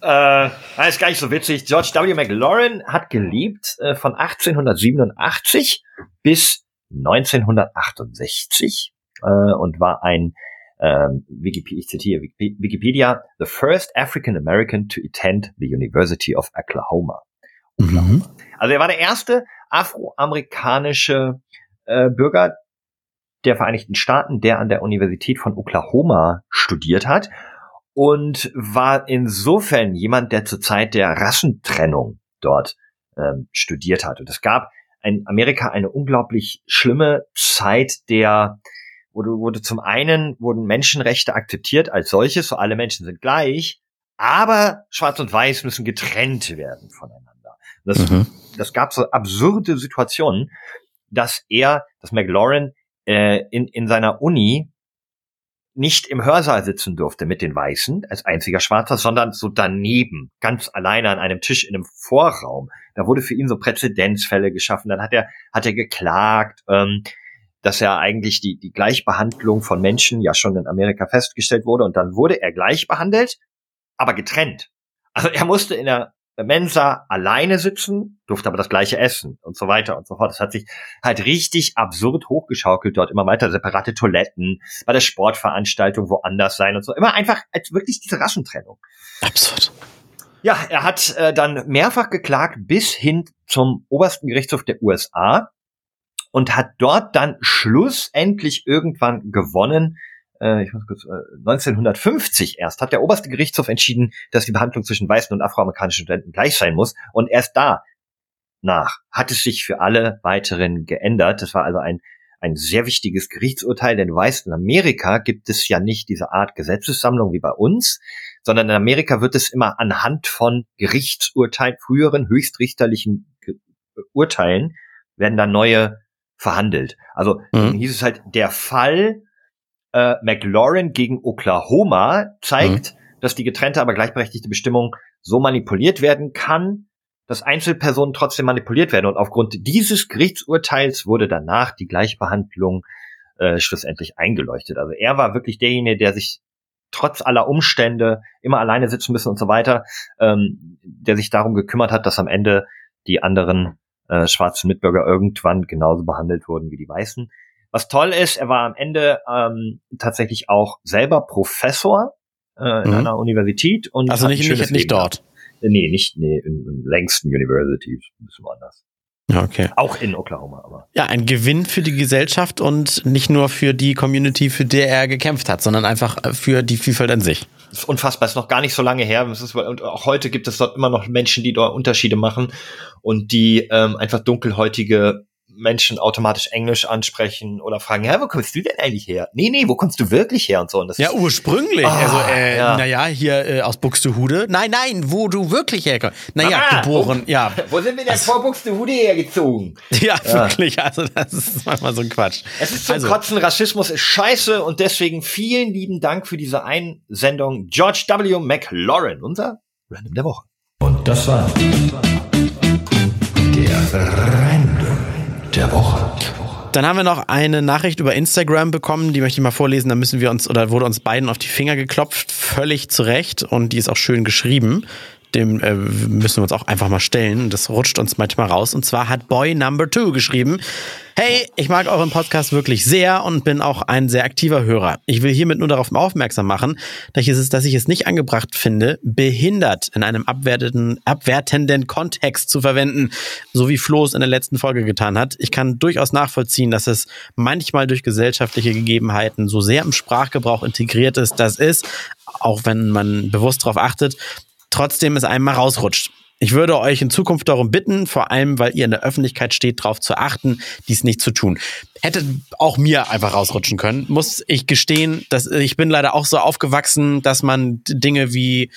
das ist gar nicht so witzig. George W. McLaurin hat gelebt äh, von 1887 bis 1968 äh, und war ein ähm, Wikipedia, ich zitiere Wiki- Wikipedia, the first African American to attend the University of Oklahoma. Mhm. Also er war der erste afroamerikanische äh, Bürger der Vereinigten Staaten, der an der Universität von Oklahoma studiert hat und war insofern jemand, der zur Zeit der Rassentrennung dort ähm, studiert hat. Und es gab in Amerika eine unglaublich schlimme Zeit der wurde, wurde zum einen wurden Menschenrechte akzeptiert als solches, so alle Menschen sind gleich, aber Schwarz und Weiß müssen getrennt werden voneinander. Das Mhm. das gab so absurde Situationen, dass er, dass McLaurin äh, in, in seiner Uni nicht im Hörsaal sitzen durfte mit den Weißen als einziger Schwarzer, sondern so daneben, ganz alleine an einem Tisch in einem Vorraum. Da wurde für ihn so Präzedenzfälle geschaffen. Dann hat er, hat er geklagt, ähm, dass er eigentlich die, die Gleichbehandlung von Menschen ja schon in Amerika festgestellt wurde. Und dann wurde er gleich behandelt, aber getrennt. Also er musste in der Mensa alleine sitzen, durfte aber das gleiche essen und so weiter und so fort. Das hat sich halt richtig absurd hochgeschaukelt dort immer weiter separate Toiletten bei der Sportveranstaltung woanders sein und so. Immer einfach als wirklich diese Rassentrennung. Absurd. Ja, er hat äh, dann mehrfach geklagt bis hin zum obersten Gerichtshof der USA und hat dort dann schlussendlich irgendwann gewonnen. Äh, ich muss kurz, äh, 1950 erst hat der oberste Gerichtshof entschieden, dass die Behandlung zwischen weißen und afroamerikanischen Studenten gleich sein muss. Und erst da nach hat es sich für alle weiteren geändert. Das war also ein ein sehr wichtiges Gerichtsurteil, denn du weißt, in Amerika gibt es ja nicht diese Art Gesetzessammlung wie bei uns, sondern in Amerika wird es immer anhand von Gerichtsurteilen, früheren höchstrichterlichen Urteilen, werden da neue verhandelt. Also Mhm. dann hieß es halt, der Fall äh, McLaurin gegen Oklahoma zeigt, dass die getrennte, aber gleichberechtigte Bestimmung so manipuliert werden kann, dass Einzelpersonen trotzdem manipuliert werden. Und aufgrund dieses Gerichtsurteils wurde danach die Gleichbehandlung äh, schlussendlich eingeleuchtet. Also er war wirklich derjenige, der sich trotz aller Umstände immer alleine sitzen müssen und so weiter, ähm, der sich darum gekümmert hat, dass am Ende die anderen äh, schwarzen Mitbürger irgendwann genauso behandelt wurden wie die Weißen. Was toll ist, er war am Ende ähm, tatsächlich auch selber Professor äh, in Mhm. einer Universität und Also nicht, nicht, nicht gehabt. dort. Äh, Nee, nicht nee, im, im längsten University, ein bisschen woanders. Ja, okay. Auch in Oklahoma, aber. Ja, ein Gewinn für die Gesellschaft und nicht nur für die Community, für die er gekämpft hat, sondern einfach äh, für die Vielfalt an sich. Das ist unfassbar, ist noch gar nicht so lange her. Ist, und auch heute gibt es dort immer noch Menschen, die dort Unterschiede machen und die ähm, einfach dunkelhäutige Menschen automatisch Englisch ansprechen oder fragen, ja, wo kommst du denn eigentlich her? Nee, nee, wo kommst du wirklich her und so. Und das Ja, ist, ursprünglich. Ah, also, äh, ja. naja, hier äh, aus Buxtehude. Nein, nein, wo du wirklich herkommst. Naja, Mama, geboren, ja. wo sind wir denn vor Buxtehude hergezogen? ja. wirklich. Also, das ist manchmal so ein Quatsch. Es ist zum Also- Kotzen, Rassismus ist scheiße und deswegen vielen lieben Dank für diese Einsendung. George W. McLaurin, unser Random der Woche. Und das war der Random der Woche. Dann haben wir noch eine Nachricht über Instagram bekommen, die möchte ich mal vorlesen. Da müssen wir uns oder wurde uns beiden auf die Finger geklopft, völlig zurecht und die ist auch schön geschrieben. Dem äh, müssen wir uns auch einfach mal stellen. Das rutscht uns manchmal raus. Und zwar hat Boy Number Two geschrieben: Hey, ich mag euren Podcast wirklich sehr und bin auch ein sehr aktiver Hörer. Ich will hiermit nur darauf aufmerksam machen, dass ich es, dass ich es nicht angebracht finde, behindert in einem abwertenden, abwertenden Kontext zu verwenden, so wie Flo es in der letzten Folge getan hat. Ich kann durchaus nachvollziehen, dass es manchmal durch gesellschaftliche Gegebenheiten so sehr im Sprachgebrauch integriert ist, dass es, auch wenn man bewusst darauf achtet, trotzdem es einem mal rausrutscht. Ich würde euch in Zukunft darum bitten, vor allem, weil ihr in der Öffentlichkeit steht, darauf zu achten, dies nicht zu tun. Hätte auch mir einfach rausrutschen können, muss ich gestehen, dass ich bin leider auch so aufgewachsen, dass man Dinge wie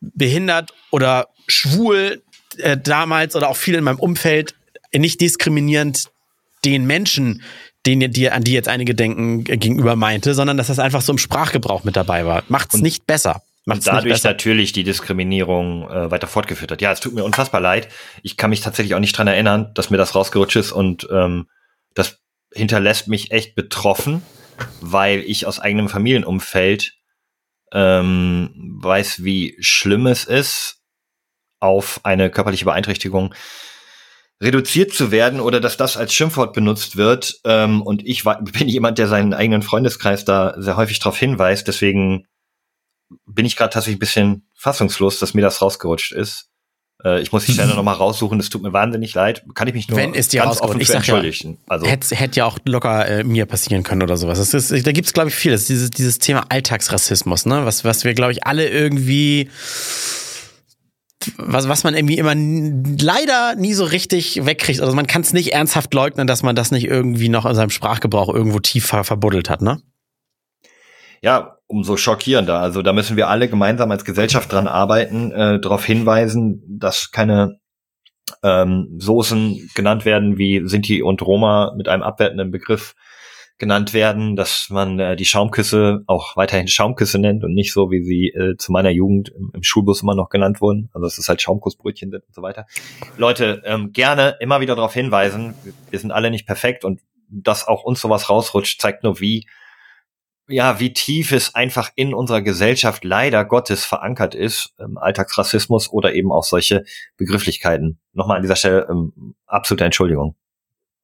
behindert oder schwul äh, damals oder auch viel in meinem Umfeld nicht diskriminierend den Menschen, denen, die, an die jetzt einige denken, äh, gegenüber meinte, sondern dass das einfach so im Sprachgebrauch mit dabei war. Macht's nicht besser. Macht's und dadurch natürlich die Diskriminierung äh, weiter fortgeführt hat. Ja, es tut mir unfassbar leid. Ich kann mich tatsächlich auch nicht dran erinnern, dass mir das rausgerutscht ist und ähm, das hinterlässt mich echt betroffen, weil ich aus eigenem Familienumfeld ähm, weiß, wie schlimm es ist, auf eine körperliche Beeinträchtigung reduziert zu werden oder dass das als Schimpfwort benutzt wird. Ähm, und ich wa- bin jemand, der seinen eigenen Freundeskreis da sehr häufig darauf hinweist. Deswegen bin ich gerade tatsächlich ein bisschen fassungslos, dass mir das rausgerutscht ist. Äh, ich muss die Stelle nochmal raussuchen. Es tut mir wahnsinnig leid. Kann ich mich nur Wenn es dir ganz offen ich sag ja, entschuldigen. also Hätte, hätte ja auch locker äh, mir passieren können oder sowas. Das ist, da gibt's glaube ich, viel. Das ist dieses, dieses Thema Alltagsrassismus, ne? Was, was wir, glaube ich, alle irgendwie, was, was man irgendwie immer leider nie so richtig wegkriegt. Also man kann es nicht ernsthaft leugnen, dass man das nicht irgendwie noch in seinem Sprachgebrauch irgendwo tief ver verbuddelt hat, ne? ja, umso schockierender. Also da müssen wir alle gemeinsam als Gesellschaft dran arbeiten, äh, darauf hinweisen, dass keine ähm, Soßen genannt werden wie Sinti und Roma mit einem abwertenden Begriff genannt werden, dass man äh, die Schaumküsse auch weiterhin Schaumküsse nennt und nicht so, wie sie äh, zu meiner Jugend im, im Schulbus immer noch genannt wurden. Also dass es halt Schaumkussbrötchen sind und so weiter. Leute, ähm, gerne immer wieder darauf hinweisen, wir sind alle nicht perfekt und dass auch uns sowas rausrutscht, zeigt nur, wie ja, wie tief es einfach in unserer Gesellschaft leider Gottes verankert ist, ähm, Alltagsrassismus oder eben auch solche Begrifflichkeiten. Nochmal an dieser Stelle ähm, absolute Entschuldigung.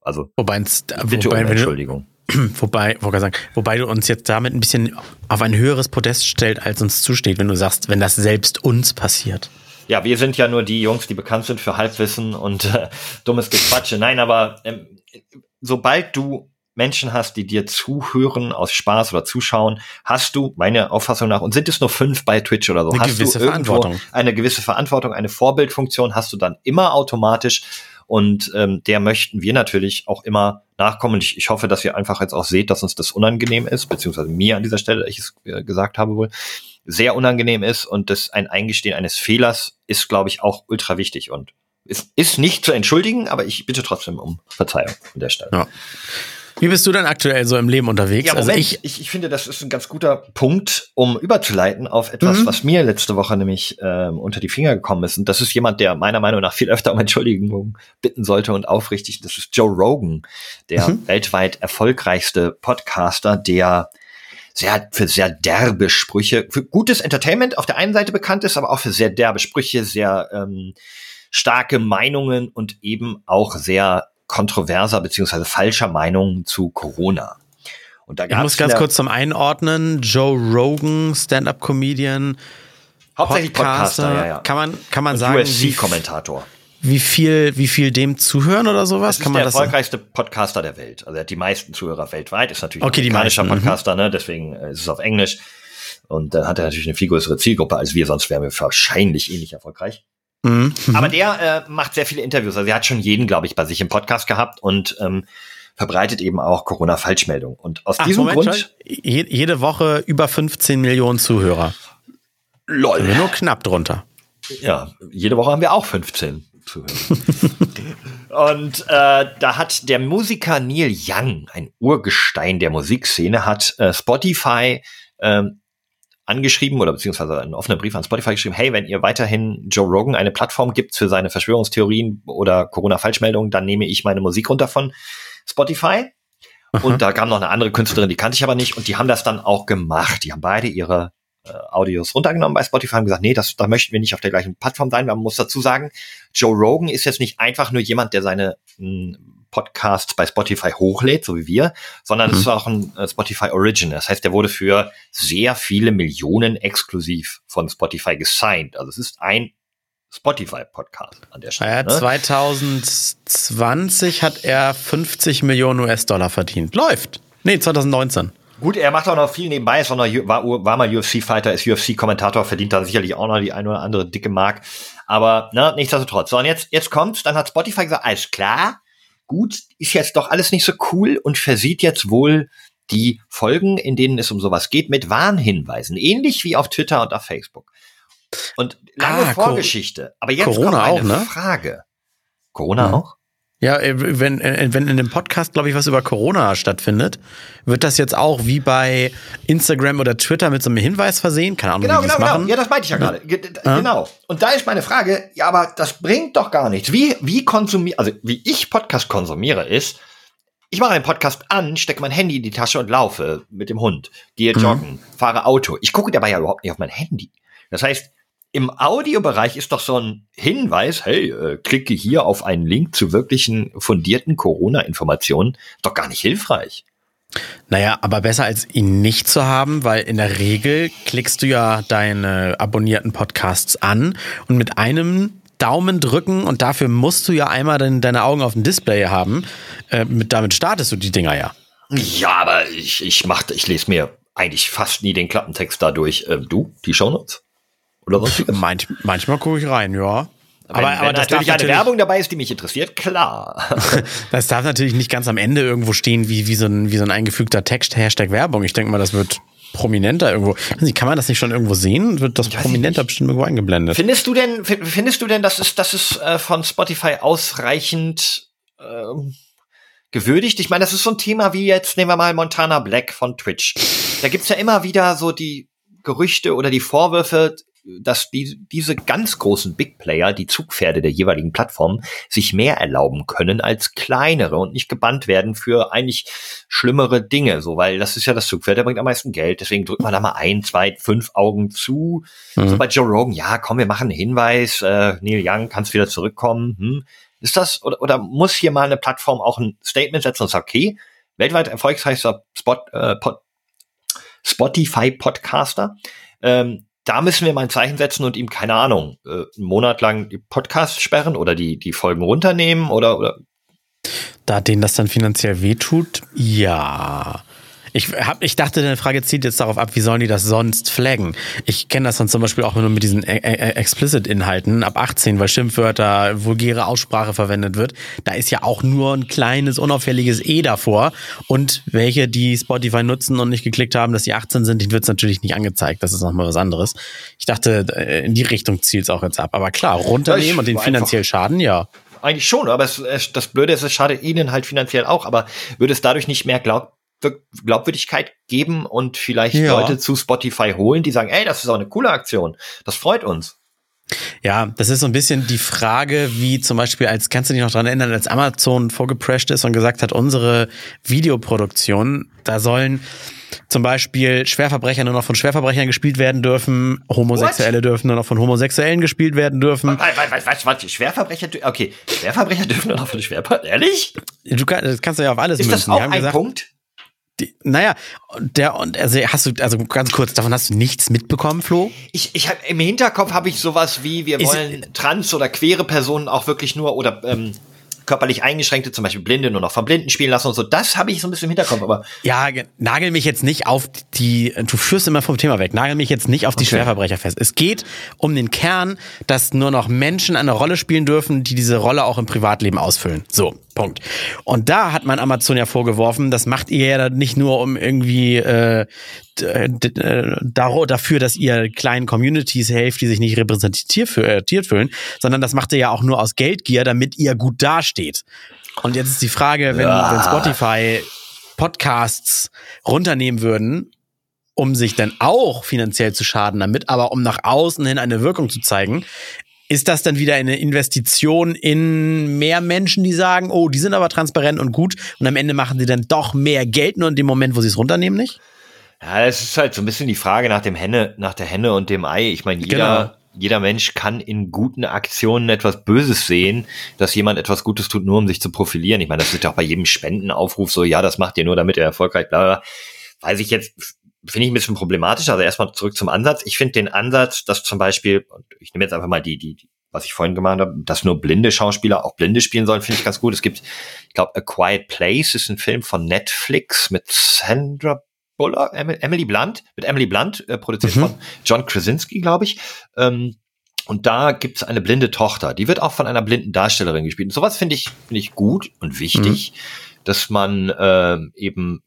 Also Wobei, bitte wobei, um Entschuldigung. wobei, ich sagen, wobei du uns jetzt damit ein bisschen auf ein höheres Podest stellt, als uns zusteht, wenn du sagst, wenn das selbst uns passiert. Ja, wir sind ja nur die Jungs, die bekannt sind für Halbwissen und äh, dummes Gequatsche. Nein, aber ähm, sobald du Menschen hast, die dir zuhören aus Spaß oder zuschauen, hast du, meine Auffassung nach, und sind es nur fünf bei Twitch oder so, Eine hast gewisse du Verantwortung. eine gewisse Verantwortung, eine Vorbildfunktion hast du dann immer automatisch. Und ähm, der möchten wir natürlich auch immer nachkommen. Und ich, ich hoffe, dass ihr einfach jetzt auch seht, dass uns das unangenehm ist, beziehungsweise mir an dieser Stelle, ich es äh, gesagt habe wohl, sehr unangenehm ist und das ein Eingestehen eines Fehlers ist, glaube ich, auch ultra wichtig und ist, ist nicht zu entschuldigen, aber ich bitte trotzdem um Verzeihung an der Stelle. Ja. Wie bist du denn aktuell so im Leben unterwegs? Ja, also Moment, ich, ich, ich, finde, das ist ein ganz guter Punkt, um überzuleiten auf etwas, was mir letzte Woche nämlich ähm, unter die Finger gekommen ist. Und das ist jemand, der meiner Meinung nach viel öfter um Entschuldigung bitten sollte und aufrichtig. Das ist Joe Rogan, der weltweit erfolgreichste Podcaster, der sehr für sehr derbe Sprüche, für gutes Entertainment auf der einen Seite bekannt ist, aber auch für sehr derbe Sprüche, sehr ähm, starke Meinungen und eben auch sehr kontroverser beziehungsweise falscher Meinungen zu Corona. Und da ich muss ganz kurz zum Einordnen. Joe Rogan, Stand-up-Comedian, hauptsächlich Podcaster, Podcaster. ja, ja. Kann man, kann man sagen, wie, UFC-Kommentator. wie viel, wie viel dem zuhören oder sowas? Das ist kann man der das? erfolgreichste Podcaster der Welt. Also er hat die meisten Zuhörer weltweit, ist natürlich Okay, ein amerikanischer mhm. Podcaster, ne? deswegen äh, ist es auf Englisch. Und dann hat er natürlich eine viel größere Zielgruppe als wir, sonst wären wir wahrscheinlich ähnlich erfolgreich. Mhm. Aber der äh, macht sehr viele Interviews. Also er hat schon jeden, glaube ich, bei sich im Podcast gehabt und ähm, verbreitet eben auch Corona-Falschmeldungen. Und aus Ach, diesem Moment, Grund, je, jede Woche über 15 Millionen Zuhörer. lol, wir nur knapp drunter. Ja, jede Woche haben wir auch 15 Zuhörer. Und äh, da hat der Musiker Neil Young, ein Urgestein der Musikszene, hat äh, Spotify ähm, angeschrieben oder beziehungsweise einen offenen Brief an Spotify geschrieben, hey, wenn ihr weiterhin Joe Rogan eine Plattform gibt für seine Verschwörungstheorien oder Corona-Falschmeldungen, dann nehme ich meine Musik runter von Spotify. Und da kam noch eine andere Künstlerin, die kannte ich aber nicht, und die haben das dann auch gemacht. Die haben beide ihre äh, Audios runtergenommen bei Spotify und gesagt, nee, das, da möchten wir nicht auf der gleichen Plattform sein. Man muss dazu sagen, Joe Rogan ist jetzt nicht einfach nur jemand, der seine mh, Podcasts bei Spotify hochlädt, so wie wir, sondern es ist auch ein äh, Spotify Original. Das heißt, der wurde für sehr viele Millionen exklusiv von Spotify gesigned. Also es ist ein Spotify-Podcast an der Stelle. Ja, ne? 2020 hat er 50 Millionen US-Dollar verdient. Läuft. Nee, 2019. Gut, er macht auch noch viel nebenbei, ist auch noch, war, war mal UFC-Fighter, ist UFC-Kommentator, verdient da sicherlich auch noch die ein oder andere dicke Mark. Aber ne, nichtsdestotrotz. So, und jetzt, jetzt kommt's, dann hat Spotify gesagt, alles klar, gut, ist jetzt doch alles nicht so cool und versieht jetzt wohl die Folgen, in denen es um sowas geht, mit Warnhinweisen. Ähnlich wie auf Twitter und auf Facebook. Und lange Ah, Vorgeschichte. Aber jetzt Corona kommt eine auch, ne? Frage. Corona Mhm. auch? Ja, äh, wenn, äh, wenn in dem Podcast, glaube ich, was über Corona stattfindet, wird das jetzt auch wie bei Instagram oder Twitter mit so einem Hinweis versehen? Keine Ahnung, Genau, wie genau, genau. machen. Ja, das meinte ich ja gerade. Ge- Genau. Und da ist meine Frage, ja, aber das bringt doch gar nichts. Wie, wie konsumiere, also wie ich Podcast konsumiere, ist, ich mache einen Podcast an, stecke mein Handy in die Tasche und laufe mit dem Hund, gehe joggen, fahre Auto. Ich gucke dabei ja überhaupt nicht auf mein Handy. Das heißt, im Audiobereich ist doch so ein Hinweis, hey, äh, klicke hier auf einen Link zu wirklichen fundierten Corona-Informationen, doch gar nicht hilfreich. Naja, aber besser als ihn nicht zu haben, weil in der Regel klickst du ja deine abonnierten Podcasts an und mit einem Daumen drücken und dafür musst du ja einmal dein, deine Augen auf dem Display haben. Äh, mit, damit startest du die Dinger ja. Ja, aber ich, ich mach, ich lese mir eigentlich fast nie den Klappentext dadurch. Ähm, du, die Shownotes? Oder sonstiges? Manch, manchmal gucke ich rein, ja. Wenn, aber, wenn aber das, darf natürlich eine natürlich, Werbung dabei ist, die mich interessiert, klar. das darf natürlich nicht ganz am Ende irgendwo stehen, wie, wie, so, ein, wie so ein eingefügter Text, Hashtag Werbung. Ich denke mal, das wird prominenter irgendwo. Kann man das nicht schon irgendwo sehen? Wird das prominenter bestimmt irgendwo eingeblendet? findest du denn, fi- findest du denn, dass es, dass es äh, von Spotify ausreichend ähm, gewürdigt? Ich meine, das ist so ein Thema wie jetzt, nehmen wir mal Montana Black von Twitch. Da gibt's ja immer wieder so die Gerüchte oder die Vorwürfe, dass die, diese ganz großen Big Player, die Zugpferde der jeweiligen Plattformen, sich mehr erlauben können als kleinere und nicht gebannt werden für eigentlich schlimmere Dinge, so, weil das ist ja das Zugpferd, der bringt am meisten Geld, deswegen drückt man da mal ein, zwei, fünf Augen zu. So bei Joe Rogan, ja, komm, wir machen einen Hinweis, äh, Neil Young, kannst wieder zurückkommen, hm. Ist das, oder, oder muss hier mal eine Plattform auch ein Statement setzen und sagen, okay, weltweit erfolgreichster Spot, äh, Pod, Spotify-Podcaster, ähm, da müssen wir mal ein Zeichen setzen und ihm, keine Ahnung, äh, einen Monat lang die Podcasts sperren oder die, die Folgen runternehmen oder, oder Da denen das dann finanziell wehtut, ja. Ich, hab, ich dachte, deine Frage zielt jetzt darauf ab, wie sollen die das sonst flaggen? Ich kenne das dann zum Beispiel auch nur mit diesen äh, äh, Explicit-Inhalten ab 18, weil Schimpfwörter, vulgäre Aussprache verwendet wird. Da ist ja auch nur ein kleines, unauffälliges E davor. Und welche, die Spotify nutzen und nicht geklickt haben, dass sie 18 sind, denen wird es natürlich nicht angezeigt. Das ist nochmal was anderes. Ich dachte, äh, in die Richtung zielt es auch jetzt ab. Aber klar, runternehmen ich und den finanziell schaden, ja. Eigentlich schon, aber es, es, das Blöde ist, es schadet ihnen halt finanziell auch, aber würde es dadurch nicht mehr Glaub, Glaubwürdigkeit geben und vielleicht Ja. Leute zu Spotify holen, die sagen, ey, das ist auch eine coole Aktion, das freut uns. Ja, das ist so ein bisschen die Frage, wie zum Beispiel, als kannst du dich noch dran erinnern, als Amazon vorgeprescht ist und gesagt hat, unsere Videoproduktion, da sollen zum Beispiel Schwerverbrecher nur noch von Schwerverbrechern gespielt werden dürfen, Homosexuelle dürfen nur noch von Homosexuellen gespielt werden dürfen. Was, was, was, Schwerverbrecher, okay, Schwerverbrecher dürfen nur noch von Schwerverbrecher, ehrlich? Du kann, das kannst du ja auf alles Ist das münzen. Die auch ein gesagt, Punkt? Die, naja, der und also hast du also ganz kurz davon hast du nichts mitbekommen, Flo? Ich, ich hab, im Hinterkopf habe ich sowas wie, wir Ist- wollen trans oder queere Personen auch wirklich nur oder ähm, körperlich eingeschränkte, zum Beispiel Blinde, nur noch von Blinden spielen lassen und so. Das habe ich so ein bisschen im Hinterkopf, aber Ja, ge- nagel mich jetzt nicht auf die, du führst immer vom Thema weg, nagel mich jetzt nicht auf die Schwerverbrecher fest. Es geht um den Kern, dass nur noch Menschen eine Rolle spielen dürfen, die diese Rolle auch im Privatleben ausfüllen. So, Punkt. Und da hat man Amazon ja vorgeworfen, das macht ihr ja nicht nur um irgendwie äh, äh, dar- dafür, dass ihr kleinen Communities helft, die sich nicht repräsentiert äh, fühlen, sondern das macht ihr ja auch nur aus Geldgier, damit ihr gut dasteht. Und jetzt ist die Frage, wenn, wenn Spotify Podcasts runternehmen würden, um sich dann auch finanziell zu schaden damit, aber um nach außen hin eine Wirkung zu zeigen, ist das dann wieder eine Investition in mehr Menschen, die sagen, oh, die sind aber transparent und gut und am Ende machen sie dann doch mehr Geld nur in dem Moment, wo sie es runternehmen, nicht? Ja, es ist halt so ein bisschen die Frage nach dem Henne, nach der Henne und dem Ei. Ich meine, jeder, Genau. jeder Mensch kann in guten Aktionen etwas Böses sehen, dass jemand etwas Gutes tut, nur um sich zu profilieren. Ich meine, das ist ja auch bei jedem Spendenaufruf so, ja, das macht ihr nur, damit ihr erfolgreich, bla, bla. bla. Weiß ich jetzt, finde ich ein bisschen problematisch. Also erstmal zurück zum Ansatz. Ich finde den Ansatz, dass zum Beispiel, und ich nehme jetzt einfach mal die, die, die was ich vorhin gemacht habe, dass nur blinde Schauspieler auch blinde spielen sollen, finde ich ganz gut. Es gibt, ich glaube, A Quiet Place ist ein Film von Netflix mit Sandra Bullock, Em- Emily Blunt, mit Emily Blunt, äh, produziert Mhm. von John Krasinski, glaube ich. Ähm, und da gibt es eine blinde Tochter, die wird auch von einer blinden Darstellerin gespielt. Und sowas finde ich, finde ich gut und wichtig, dass man ähm, eben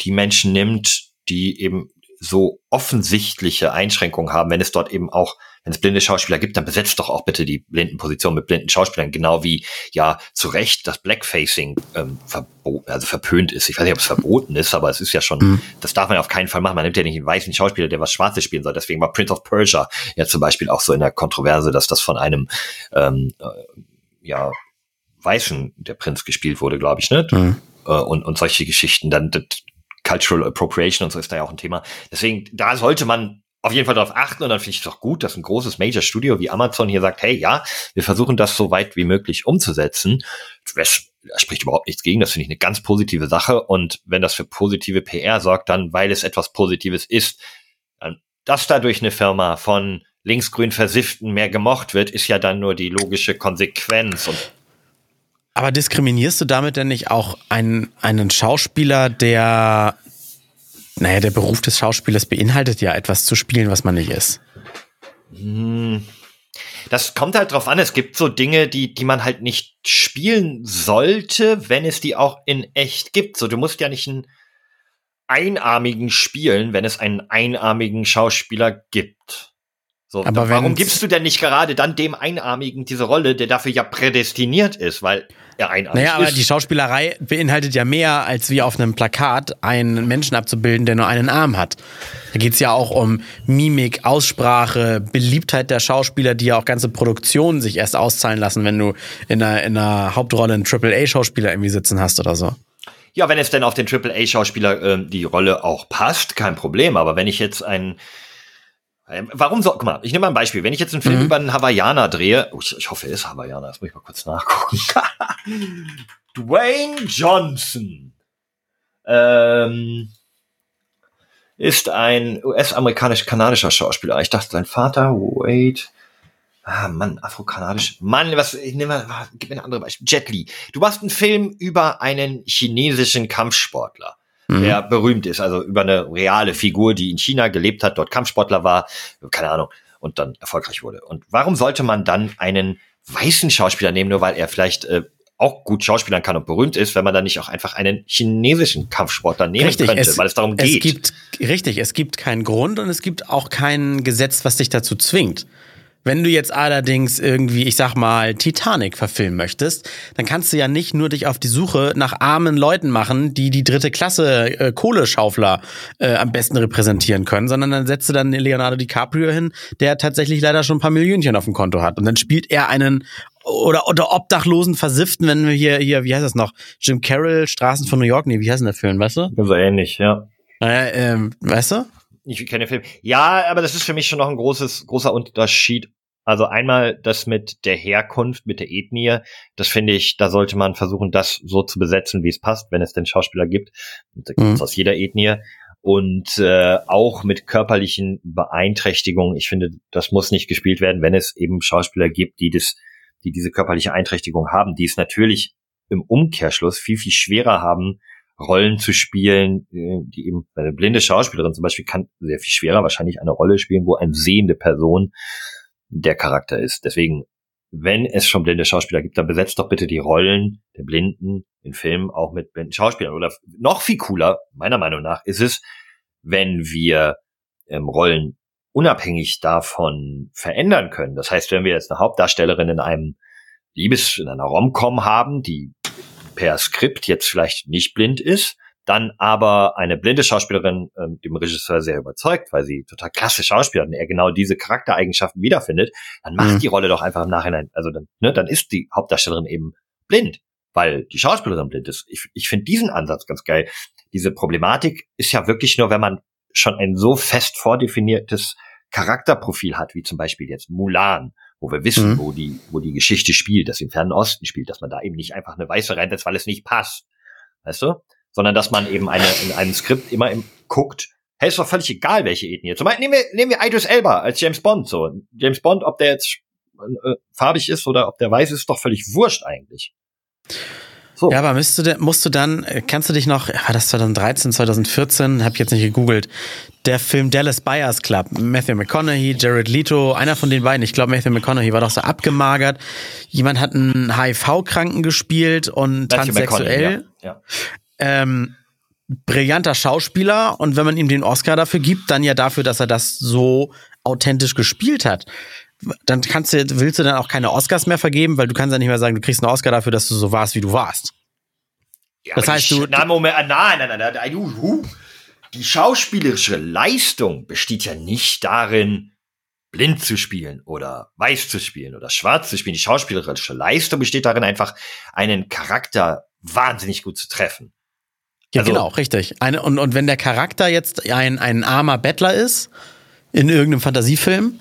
die Menschen nimmt, die eben so offensichtliche Einschränkungen haben, wenn es dort eben auch wenn es blinde Schauspieler gibt, dann besetzt doch auch bitte die blinden Positionen mit blinden Schauspielern, genau wie ja zu Recht das Blackfacing ähm, verbo also verpönt ist. Ich weiß nicht, ob es verboten ist, aber es ist ja schon, mhm. das darf man auf keinen Fall machen. Man nimmt ja nicht einen weißen Schauspieler, der was Schwarzes spielen soll. Deswegen war Prince of Persia ja zum Beispiel auch so in der Kontroverse, dass das von einem ähm, äh, ja Weißen der Prinz gespielt wurde, glaube ich, ne? Mhm. Äh, und, und solche Geschichten. Dann das Cultural Appropriation und so ist da ja auch ein Thema. Deswegen, da sollte man auf jeden Fall darauf achten und dann finde ich es doch gut, dass ein großes Major Studio wie Amazon hier sagt, hey, ja, wir versuchen das so weit wie möglich umzusetzen. Das spricht überhaupt nichts gegen, das finde ich eine ganz positive Sache und wenn das für positive PR sorgt, dann weil es etwas Positives ist, dass dadurch eine Firma von linksgrün Versifften mehr gemocht wird, ist ja dann nur die logische Konsequenz und aber diskriminierst du damit denn nicht auch einen, einen Schauspieler, der naja, der Beruf des Schauspielers beinhaltet ja etwas zu spielen, was man nicht ist. Hm. Das kommt halt drauf an. Es gibt so Dinge, die, die man halt nicht spielen sollte, wenn es die auch in echt gibt. So, du musst ja nicht einen einarmigen spielen, wenn es einen einarmigen Schauspieler gibt. So, Aber warum gibst du denn nicht gerade dann dem Einarmigen diese Rolle, der dafür ja prädestiniert ist? Weil einarmig naja, aber die Schauspielerei beinhaltet ja mehr, als wie auf einem Plakat einen Menschen abzubilden, der nur einen Arm hat. Da geht's ja auch um Mimik, Aussprache, Beliebtheit der Schauspieler, die ja auch ganze Produktionen sich erst auszahlen lassen, wenn du in einer, in einer Hauptrolle einen Triple-A-Schauspieler irgendwie sitzen hast oder so. Ja, wenn es denn auf den Triple-A-Schauspieler äh, die Rolle auch passt, kein Problem. Aber wenn ich jetzt einen Warum so? Guck mal, ich nehme mal ein Beispiel. Wenn ich jetzt einen Film mhm. über einen Hawaiianer drehe, oh, ich, ich, hoffe, er ist Hawaiianer, das muss ich mal kurz nachgucken. Dwayne Johnson ähm, ist ein US-amerikanisch-kanadischer Schauspieler. Ich dachte, sein Vater, wait. Ah, Mann, afrokanadisch. Mann, was, ich nehme mal, gib mir ein anderes Beispiel. Jet Li. Du machst einen Film über einen chinesischen Kampfsportler mhm. der berühmt ist, also über eine reale Figur, die in China gelebt hat, dort Kampfsportler war, keine Ahnung, und dann erfolgreich wurde. Und warum sollte man dann einen weißen Schauspieler nehmen, nur weil er vielleicht äh, auch gut schauspielern kann und berühmt ist, wenn man dann nicht auch einfach einen chinesischen Kampfsportler nehmen richtig, könnte, es, weil es darum geht. Es gibt, richtig, es gibt keinen Grund und es gibt auch kein Gesetz, was dich dazu zwingt. Wenn du jetzt allerdings irgendwie, ich sag mal, Titanic verfilmen möchtest, dann kannst du ja nicht nur dich auf die Suche nach armen Leuten machen, die die dritte Klasse äh, Kohleschaufler äh, am besten repräsentieren können, sondern dann setzt du dann Leonardo DiCaprio hin, der tatsächlich leider schon ein paar Millionchen auf dem Konto hat. Und dann spielt er einen oder, oder Obdachlosen Versifften, wenn wir hier, hier, wie heißt das noch? Jim Carroll, Straßen von New York, nee, wie heißt denn der Film, weißt du? So ähnlich, ja. Äh, ähm, weißt du? Ich kenne den Film. Ja, aber das ist für mich schon noch ein großes, großer Unterschied. Also einmal das mit der Herkunft, mit der Ethnie, das finde ich, da sollte man versuchen, das so zu besetzen, wie es passt, wenn es denn Schauspieler gibt. Und da gibt es mhm. aus jeder Ethnie. Und äh, auch mit körperlichen Beeinträchtigungen. Ich finde, das muss nicht gespielt werden, wenn es eben Schauspieler gibt, die das, die diese körperliche Beeinträchtigung haben, die es natürlich im Umkehrschluss viel, viel schwerer haben, Rollen zu spielen, äh, die eben, eine blinde Schauspielerin zum Beispiel kann sehr viel schwerer wahrscheinlich eine Rolle spielen, wo eine sehende Person der Charakter ist. Deswegen, wenn es schon blinde Schauspieler gibt, dann besetzt doch bitte die Rollen der Blinden in Filmen auch mit blinden Schauspielern. Oder noch viel cooler, meiner Meinung nach, ist es, wenn wir ähm, Rollen unabhängig davon verändern können. Das heißt, wenn wir jetzt eine Hauptdarstellerin in einem Liebes, in einer Romcom haben, die per Skript jetzt vielleicht nicht blind ist, dann aber eine blinde Schauspielerin ähm, dem Regisseur sehr überzeugt, weil sie total klasse Schauspielerin, er genau diese Charaktereigenschaften wiederfindet, dann macht mhm. die Rolle doch einfach im Nachhinein, also dann, ne, dann ist die Hauptdarstellerin eben blind, weil die Schauspielerin blind ist. Ich, ich finde diesen Ansatz ganz geil. Diese Problematik ist ja wirklich nur, wenn man schon ein so fest vordefiniertes Charakterprofil hat, wie zum Beispiel jetzt Mulan, wo wir wissen, mhm. wo die, wo die Geschichte spielt, dass sie im Fernen Osten spielt, dass man da eben nicht einfach eine Weiße reinsetzt, weil es nicht passt. Weißt du? Sondern dass man eben eine, in einem Skript immer im, guckt, hey, ist doch völlig egal, welche Ethnie. Zum Beispiel nehmen wir, nehmen wir Idris Elba als James Bond, so. James Bond, ob der jetzt äh, farbig ist oder ob der weiß ist, ist doch völlig wurscht eigentlich. So. Ja, aber müsst du, musst du dann, äh, kannst du dich noch, war das 2013, 2014, hab ich jetzt nicht gegoogelt, der Film Dallas Buyers Club, Matthew McConaughey, Jared Leto, einer von den beiden, ich glaube Matthew McConaughey war doch so abgemagert. Jemand hat einen HIV-Kranken gespielt und Matthew transsexuell. Ja. ja. Ähm, brillanter Schauspieler und wenn man ihm den Oscar dafür gibt, dann ja dafür, dass er das so authentisch gespielt hat. Dann kannst du, willst du dann auch keine Oscars mehr vergeben, weil du kannst ja nicht mehr sagen, du kriegst einen Oscar dafür, dass du so warst, wie du warst. Ja, Das heißt, du- Na, Moment, ah, nein, nein, nein, nein, nein. Die schauspielerische Leistung besteht ja nicht darin, blind zu spielen oder weiß zu spielen oder schwarz zu spielen. Die schauspielerische Leistung besteht darin, einfach einen Charakter wahnsinnig gut zu treffen. Ja, Also- genau, richtig. Eine, und, und wenn der Charakter jetzt ein, ein armer Bettler ist, in irgendeinem Fantasiefilm,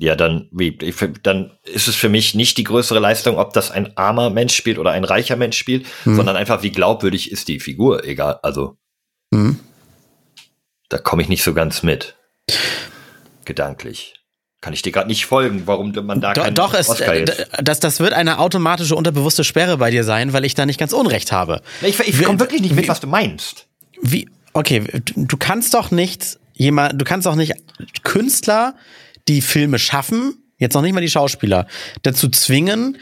Ja, dann, ich, dann ist es für mich nicht die größere Leistung, ob das ein armer Mensch spielt oder ein reicher Mensch spielt, sondern einfach, wie glaubwürdig ist die Figur, egal, also. Mhm. Da komme ich nicht so ganz mit. Gedanklich. Kann ich dir gerade nicht folgen, warum man da Do, keinen doch, es, Oscar jetzt. das, das wird eine automatische unterbewusste Sperre bei dir sein, weil ich da nicht ganz Unrecht habe. Ich, ich komme wirklich nicht mit, wie- was du meinst. Wie, okay, du du kannst doch nicht jemand, du kannst doch nicht Künstler, die Filme schaffen, jetzt noch nicht mal die Schauspieler, dazu zwingen,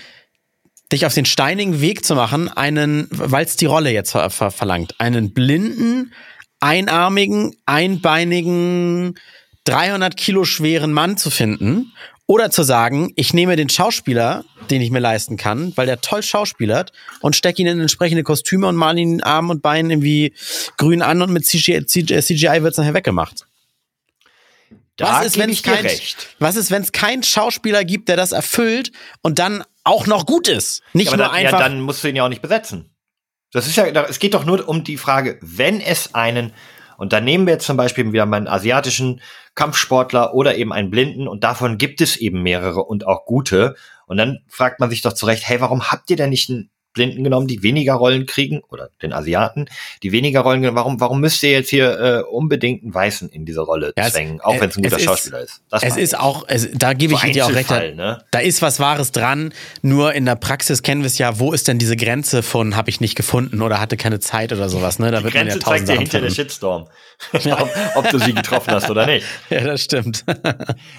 dich auf den steinigen Weg zu machen, einen, weil es die Rolle jetzt ver ver verlangt, einen blinden, einarmigen, einbeinigen, 300 Kilo schweren Mann zu finden oder zu sagen, ich nehme den Schauspieler, den ich mir leisten kann, weil der toll schauspielert und stecke ihn in entsprechende Kostüme und male ihn Arm und Bein irgendwie grün an und mit CGI, CGI wird es nachher weggemacht. Da was ist, wenn es kein, recht. was ist, wenn es keinen Schauspieler gibt, der das erfüllt und dann auch noch gut ist? Nicht Ja, nur dann, ja, einfach. dann musst du ihn ja auch nicht besetzen. Das ist ja, es geht doch nur um die Frage, wenn es einen, und dann nehmen wir jetzt zum Beispiel wieder meinen asiatischen Kampfsportler oder eben einen Blinden, und davon gibt es eben mehrere und auch gute. Und dann fragt man sich doch zurecht, hey, warum habt ihr denn nicht einen Blinden genommen, die weniger Rollen kriegen, oder den Asiaten, die weniger Rollen genommen, warum, warum müsst ihr jetzt hier äh, unbedingt einen Weißen in diese Rolle Ja, zwängen, auch wenn es ein guter ist- Schauspieler ist? Das es ist auch, es, da gebe So ich dir auch recht. Ne? Da ist was Wahres dran. Nur in der Praxis kennen wir es ja, wo ist denn diese Grenze von habe ich nicht gefunden oder hatte keine Zeit oder sowas, ne? Da wird man ja Grenze tausend zeigt dir hinter der. Shitstorm. ob, ob du sie getroffen hast oder nicht. Ja, das stimmt.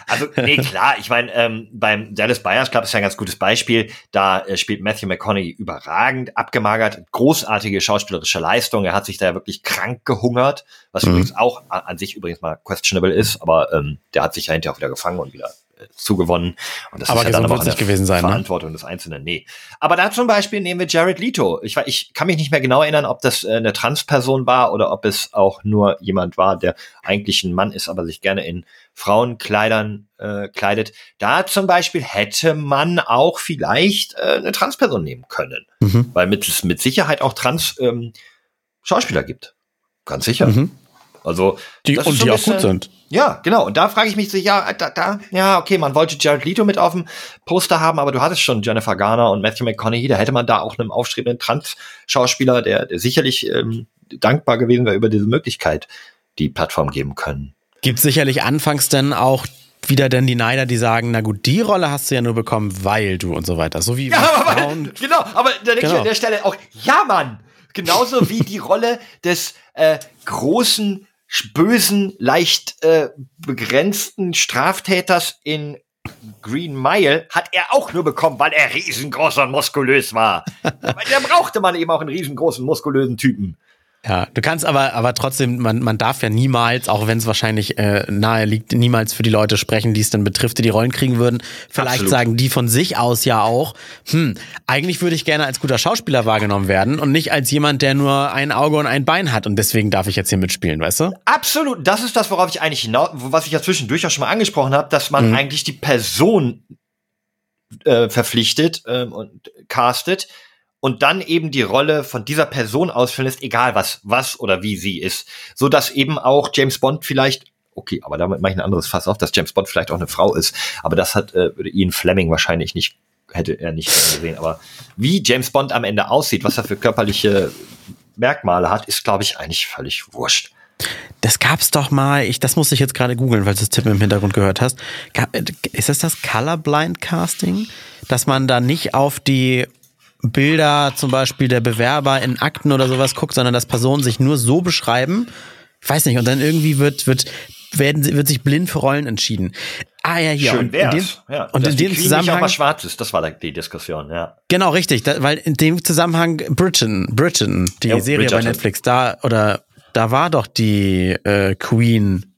Also, nee, klar, ich meine, ähm, beim Dallas Buyers Club ist ja ein ganz gutes Beispiel. Da äh, spielt Matthew McConaughey überragend, abgemagert, großartige schauspielerische Leistung. Er hat sich da ja wirklich krank gehungert, was Mhm. übrigens auch an sich übrigens mal questionable ist, aber ähm, der hat sich ja hinterher auch wieder gefangen und wieder zugewonnen. Und das Aber ist ja dann aber auch eine nicht gewesen sein, ne? Verantwortung des Einzelnen. Nee. Aber da zum Beispiel nehmen wir Jared Leto. Ich, ich kann mich nicht mehr genau erinnern, ob das äh, eine Transperson war oder ob es auch nur jemand war, der eigentlich ein Mann ist, aber sich gerne in Frauenkleidern äh, kleidet. Da zum Beispiel hätte man auch vielleicht äh, eine Transperson nehmen können. Mhm. Weil mit, es mit Sicherheit auch Trans ähm, Schauspieler gibt. Ganz sicher. Mhm. Also Die, und die auch gut sind. Ja, genau. Und da frage ich mich so, ja, da, da, ja, okay, man wollte Jared Leto mit auf dem Poster haben, aber du hattest schon Jennifer Garner und Matthew McConaughey, da hätte man da auch einem aufstrebenden Trans-Schauspieler, der, der sicherlich ähm, dankbar gewesen wäre über diese Möglichkeit, die Plattform geben können. Gibt sicherlich anfangs dann auch wieder denn die Neider, die sagen, na gut, die Rolle hast du ja nur bekommen, weil du und so weiter. So wie, wie Frauen. genau, aber da denke ich Genau. an der Stelle auch, ja, Mann, genauso wie die Rolle des äh, großen, bösen, leicht äh, begrenzten Straftäters in Green Mile hat er auch nur bekommen, weil er riesengroß und muskulös war. Aber da brauchte man eben auch einen riesengroßen, muskulösen Typen. Ja, du kannst aber, aber trotzdem, man, man darf ja niemals, auch wenn es wahrscheinlich äh, nahe liegt, niemals für die Leute sprechen, die es dann betrifft, die die Rollen kriegen würden. Vielleicht Absolut. sagen die von sich aus ja auch, hm, eigentlich würde ich gerne als guter Schauspieler wahrgenommen werden und nicht als jemand, der nur ein Auge und ein Bein hat und deswegen darf ich jetzt hier mitspielen, weißt du? Absolut, das ist das, worauf ich eigentlich hinaus, was ich ja zwischendurch auch schon mal angesprochen habe, dass man eigentlich die Person äh, verpflichtet ähm, und castet und dann eben die Rolle von dieser Person ausfüllen lässt, egal was, was oder wie sie ist, so dass eben auch James Bond vielleicht Okay, aber damit mache ich ein anderes Fass auf, dass James Bond vielleicht auch eine Frau ist. Aber das hat äh, Ian Fleming wahrscheinlich nicht, hätte er nicht gesehen. Aber wie James Bond am Ende aussieht, was er für körperliche Merkmale hat, ist, glaube ich, eigentlich völlig wurscht. Das gab's doch mal, ich, das musste ich jetzt gerade googeln, weil du das Tippen im Hintergrund gehört hast. Gab, äh, ist das das Colorblind Casting? Dass man da nicht auf die Bilder zum Beispiel der Bewerber in Akten oder sowas guckt, sondern dass Personen sich nur so beschreiben. Ich weiß nicht, und dann irgendwie wird, wird, werden, sie- wird sich blind für Rollen entschieden. Ah ja, hier. Schön und in wär's. dem, ja. und in dem Zusammenhang mal schwarz ist, das war die Diskussion, ja. Genau, richtig, da, weil in dem Zusammenhang Britain, Britain, die Jo, Serie Bridgerton. bei Netflix, da oder da war doch die äh, Queen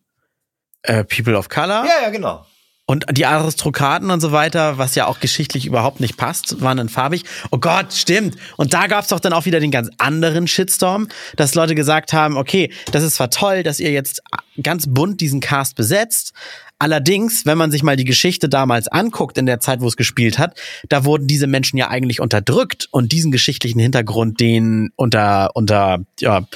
äh, People of Color Ja, ja, genau. Und die Aristokraten und so weiter, was ja auch geschichtlich überhaupt nicht passt, waren dann farbig. Oh Gott, stimmt. Und da gab's doch dann auch wieder den ganz anderen Shitstorm, dass Leute gesagt haben, okay, das ist zwar toll, dass ihr jetzt ganz bunt diesen Cast besetzt, Allerdings, wenn man sich mal die Geschichte damals anguckt, in der Zeit, wo es gespielt hat, da wurden diese Menschen ja eigentlich unterdrückt und diesen geschichtlichen Hintergrund, den unter, unter, ja,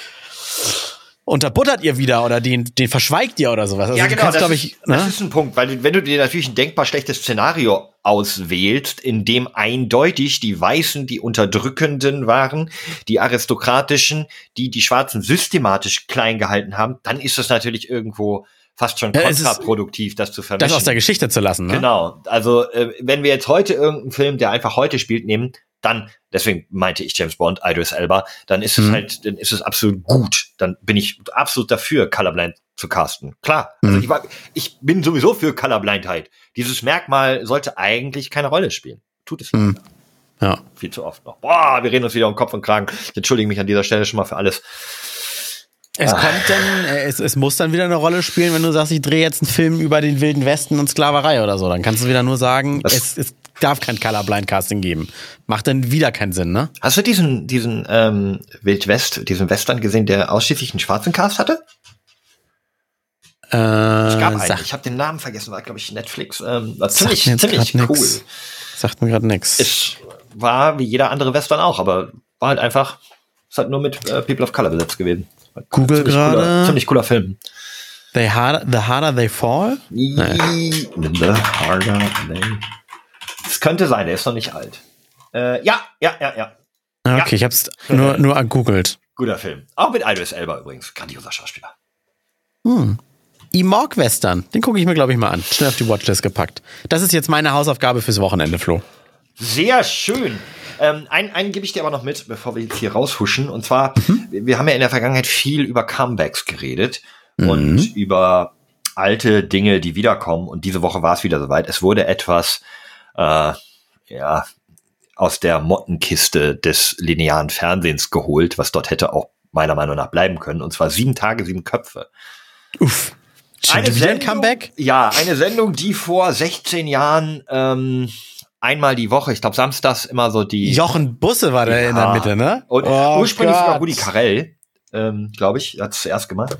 unterbuttert ihr wieder oder den, den verschweigt ihr oder sowas. Also ja, genau. kannst, Das, glaub ist, ich, das ne? ist ein Punkt, weil wenn du dir natürlich ein denkbar schlechtes Szenario auswählst, in dem eindeutig die Weißen die Unterdrückenden waren, die Aristokratischen, die die Schwarzen systematisch klein gehalten haben, dann ist es natürlich irgendwo fast schon kontraproduktiv, das zu vermischen. das aus der Geschichte zu lassen, ne? Genau. Also, äh, wenn wir jetzt heute irgendeinen Film, der einfach heute spielt, nehmen, dann, deswegen meinte ich James Bond, Idris Elba, dann ist es Mhm. halt, dann ist es absolut gut. Dann bin ich absolut dafür, Colorblind zu casten. Klar. Also Mhm. ich, war, ich bin sowieso für Colorblindheit. Dieses Merkmal sollte eigentlich keine Rolle spielen. Tut es Mhm. Ja. viel zu oft noch. Boah, wir reden uns wieder um Kopf und Kragen. Ich entschuldige mich an dieser Stelle schon mal für alles. Es Ah. kommt dann, äh, es, es muss dann wieder eine Rolle spielen, wenn du sagst, ich drehe jetzt einen Film über den Wilden Westen und Sklaverei oder so. Dann kannst du wieder nur sagen, Das- es, es darf kein Colorblind Casting geben. Macht dann wieder keinen Sinn, ne? Hast du diesen, diesen ähm, Wild West, diesen Western gesehen, der ausschließlich einen schwarzen Cast hatte? Äh, Es gab einen. sag, Ich habe den Namen vergessen, war glaube ich Netflix. Ähm, war ziemlich ziemlich cool. nix. sagt mir gerade nix. Es war wie jeder andere Western auch, aber war halt einfach, ist halt nur mit äh, People of Color besetzt gewesen. Google Ziemlich cooler- gerade. Ziemlich cooler Film. They harder, the harder they fall? The harder they. Könnte sein, der ist noch nicht alt. Äh, ja, ja, ja, ja. Ah, Ja. Okay, ich hab's nur, nur gegoogelt. Guter Film. Auch mit Idris Elba übrigens. Grandioser Schauspieler. Hm. Imorg Western, den gucke ich mir, glaube ich, mal an. Schnell auf die Watchlist gepackt. Das ist jetzt meine Hausaufgabe fürs Wochenende, Flo. Sehr schön. Ähm, einen, einen gebe ich dir aber noch mit, bevor wir jetzt hier raushuschen. Und zwar, Mhm. wir haben ja in der Vergangenheit viel über Comebacks geredet und Mhm. über alte Dinge, die wiederkommen. Und diese Woche war es wieder soweit. Es wurde etwas, äh, ja, aus der Mottenkiste des linearen Fernsehens geholt, was dort hätte auch meiner Meinung nach bleiben können. Und zwar sieben Tage, sieben Köpfe. Uff. Schon wieder ein Comeback? Ja, eine Sendung, die vor 16 Jahren ähm, einmal die Woche, ich glaube samstags immer so die Jochen Busse war da in der Ja. Mitte, ne? und Oh ursprünglich sogar Gott. Rudi Carell, ähm, glaube ich, hat es zuerst gemacht.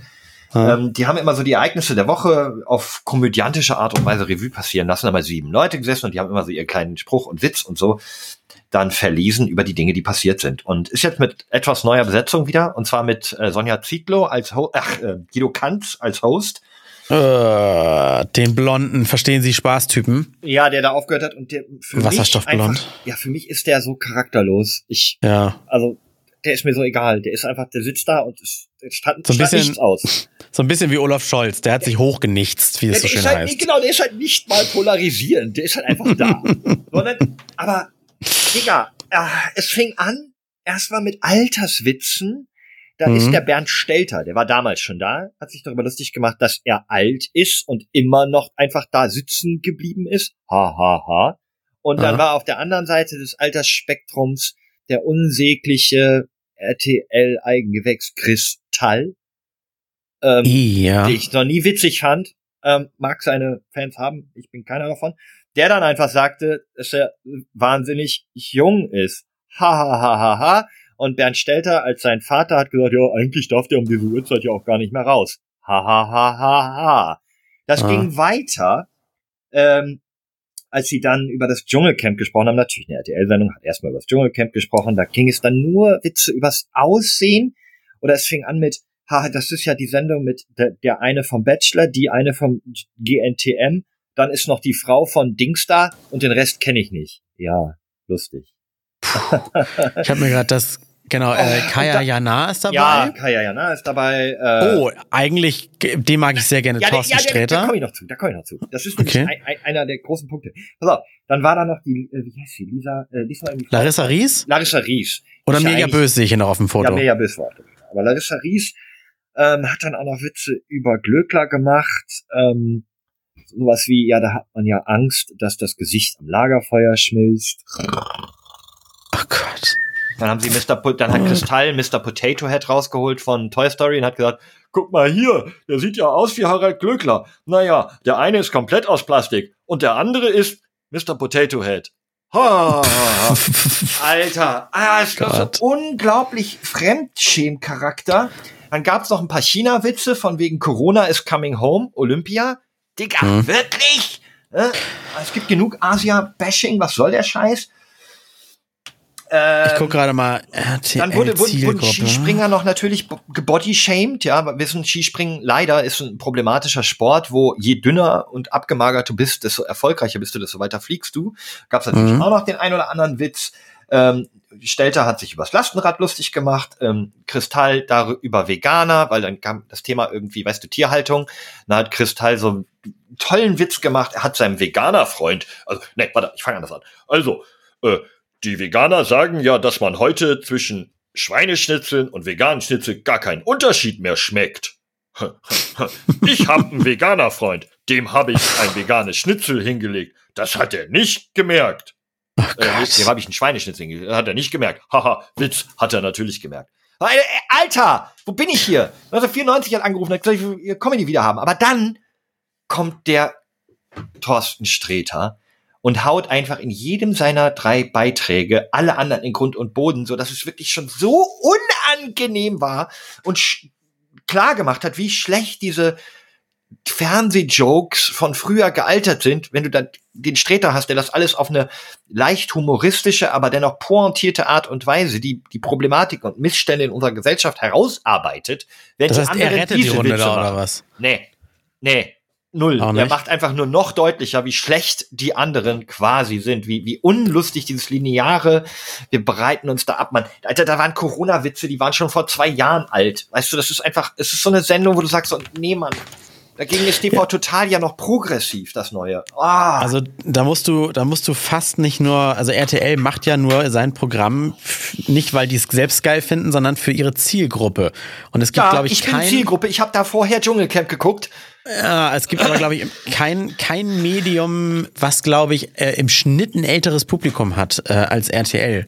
Ja. Ähm, die haben immer so die Ereignisse der Woche auf komödiantische Art und Weise Revue passieren lassen. Da haben mal sieben Leute gesessen und die haben immer so ihren kleinen Spruch und Witz und so dann verlesen über die Dinge, die passiert sind. Und ist jetzt mit etwas neuer Besetzung wieder, und zwar mit äh, Sonja Zietlow als Ho ach, äh, Guido Kanz als Host. Äh, den blonden, verstehen Sie, Spaßtypen. Ja, der da aufgehört hat und der für Wasserstoffblond. mich einfach, ja, für mich ist der so charakterlos. Ich, Ja. also, der ist mir so egal. Der ist einfach, der sitzt da und es, statt, So ein bisschen- nichts aus. So ein bisschen wie Olaf Scholz, der hat sich hochgenichtst, wie es so schön halt, heißt. genau, der ist halt nicht mal polarisierend. Der ist halt einfach da. Sondern, aber, Digga, äh, es fing an, erstmal mit Alterswitzen. Da Mhm. ist der Bernd Stelter, der war damals schon da, hat sich darüber lustig gemacht, dass er alt ist und immer noch einfach da sitzen geblieben ist. Ha, ha, ha. Und dann Ja. war auf der anderen Seite des Altersspektrums der unsägliche RTL-Eigengewächs Kristall. Ähm, ja. die ich noch nie witzig fand, ähm, mag seine Fans haben, ich bin keiner davon, der dann einfach sagte, dass er wahnsinnig jung ist. Ha, ha, ha, ha, ha. Und Bernd Stelter als sein Vater hat gesagt, ja, eigentlich darf der um diese Uhrzeit ja auch gar nicht mehr raus. Ha, ha, ha, ha, ha. Das Ah. ging weiter, ähm, als sie dann über das Dschungelcamp gesprochen haben. Natürlich, eine RTL-Sendung hat erstmal über das Dschungelcamp gesprochen. Da ging es dann nur Witze übers Aussehen. Oder es fing an mit, ha, das ist ja die Sendung mit der, der eine vom Bachelor, die eine vom GNTM, dann ist noch die Frau von Dingstar und den Rest kenne ich nicht. Ja, lustig. Ich habe mir gerade das, genau, äh, Oh, Kaya da- Jana ist dabei. Ja, Kaya Jana ist dabei. Äh, Oh, eigentlich, den mag ich sehr gerne, ja, der, Thorsten ja, der, da Sträter. komme ich noch zu, da komme ich noch zu. Das ist Okay. ein, ein, einer der großen Punkte. Pass auf, dann war da noch die, äh, wie heißt sie, Lisa, äh, Lisa Larissa Ries? Larissa Ries. Oder Mega Böse sehe ich hier noch auf dem Foto. Ja, Mega Böse war auch dabei. Aber Larissa Ries ähm, hat dann auch noch Witze über Glöckler gemacht. Ähm, sowas wie, ja, da hat man ja Angst, dass das Gesicht am Lagerfeuer schmilzt. Oh Gott. Dann haben sie Mr. Po dann hat Kristall Mr. Potato Head rausgeholt von Toy Story und hat gesagt, guck mal hier, der sieht ja aus wie Harald Glöckler. Naja, der eine ist komplett aus Plastik und der andere ist Mr. Potato Head. Ha, Alter, ah, Gott. so unglaublich Fremdschämcharakter. Dann gab's noch ein paar China-Witze von wegen Corona is coming home, Olympia. Digga, Hm. wirklich? Äh, es gibt genug Asia-Bashing, was soll der Scheiß? Ähm, Ich guck gerade mal RTL dann wurde, wurden, wurden. Skispringer noch natürlich bo- gebodyshamed, ja, wir wissen, Skispringen leider ist ein problematischer Sport, wo je dünner und abgemagert du bist, desto erfolgreicher bist du, desto weiter fliegst du. Gab's natürlich Mhm. auch noch den ein oder anderen Witz. Ähm, Stelter hat sich übers Lastenrad lustig gemacht, ähm, Kristall darüber Veganer, weil dann kam das Thema irgendwie, weißt du, Tierhaltung. Dann hat Kristall so einen tollen Witz gemacht, er hat seinem Veganer-Freund, also, ne, warte, ich fange anders an. Also, äh, die Veganer sagen ja, dass man heute zwischen Schweineschnitzeln und veganen Schnitzel gar keinen Unterschied mehr schmeckt. Ich hab einen Veganer-Freund, dem habe ich ein veganes Schnitzel hingelegt. Das hat er nicht gemerkt. Äh, nicht, dem habe ich einen Schweineschnitzel hingelegt. Das hat er nicht gemerkt. Haha, Witz, hat er natürlich gemerkt. Äh, äh, Alter, wo bin ich hier? 1994 hat angerufen, hat gesagt, ich will Comedy wieder haben. Aber dann kommt der Thorsten Sträter und haut einfach in jedem seiner drei Beiträge alle anderen in Grund und Boden, so dass es wirklich schon so unangenehm war und klar gemacht hat, wie schlecht diese Fernsehjokes von früher gealtert sind, wenn du dann den Sträter hast, der das alles auf eine leicht humoristische, aber dennoch pointierte Art und Weise, die die Problematik und Missstände in unserer Gesellschaft herausarbeitet, während Das heißt, er rettet die Runde da oder was? Nee, nee, null. Er macht einfach nur noch deutlicher, wie schlecht die anderen quasi sind, wie, wie unlustig dieses lineare, wir bereiten uns da ab, man. Alter, da waren Corona-Witze, die waren schon vor zwei Jahren alt. Weißt du, das ist einfach, es ist so eine Sendung, wo du sagst, so, nee, Mann. Dagegen ist TV total ja noch progressiv, das Neue. Ah, Also da musst du, da musst du fast nicht nur, also RTL macht ja nur sein Programm nicht, weil die es selbst geil finden, sondern für ihre Zielgruppe. Und es gibt, ja, glaube ich, ich bin kein, Zielgruppe. Ich habe da vorher Dschungelcamp geguckt. Ja, es gibt aber, glaube ich, kein, kein Medium, was, glaube ich, äh, im Schnitt ein älteres Publikum hat äh, als RTL.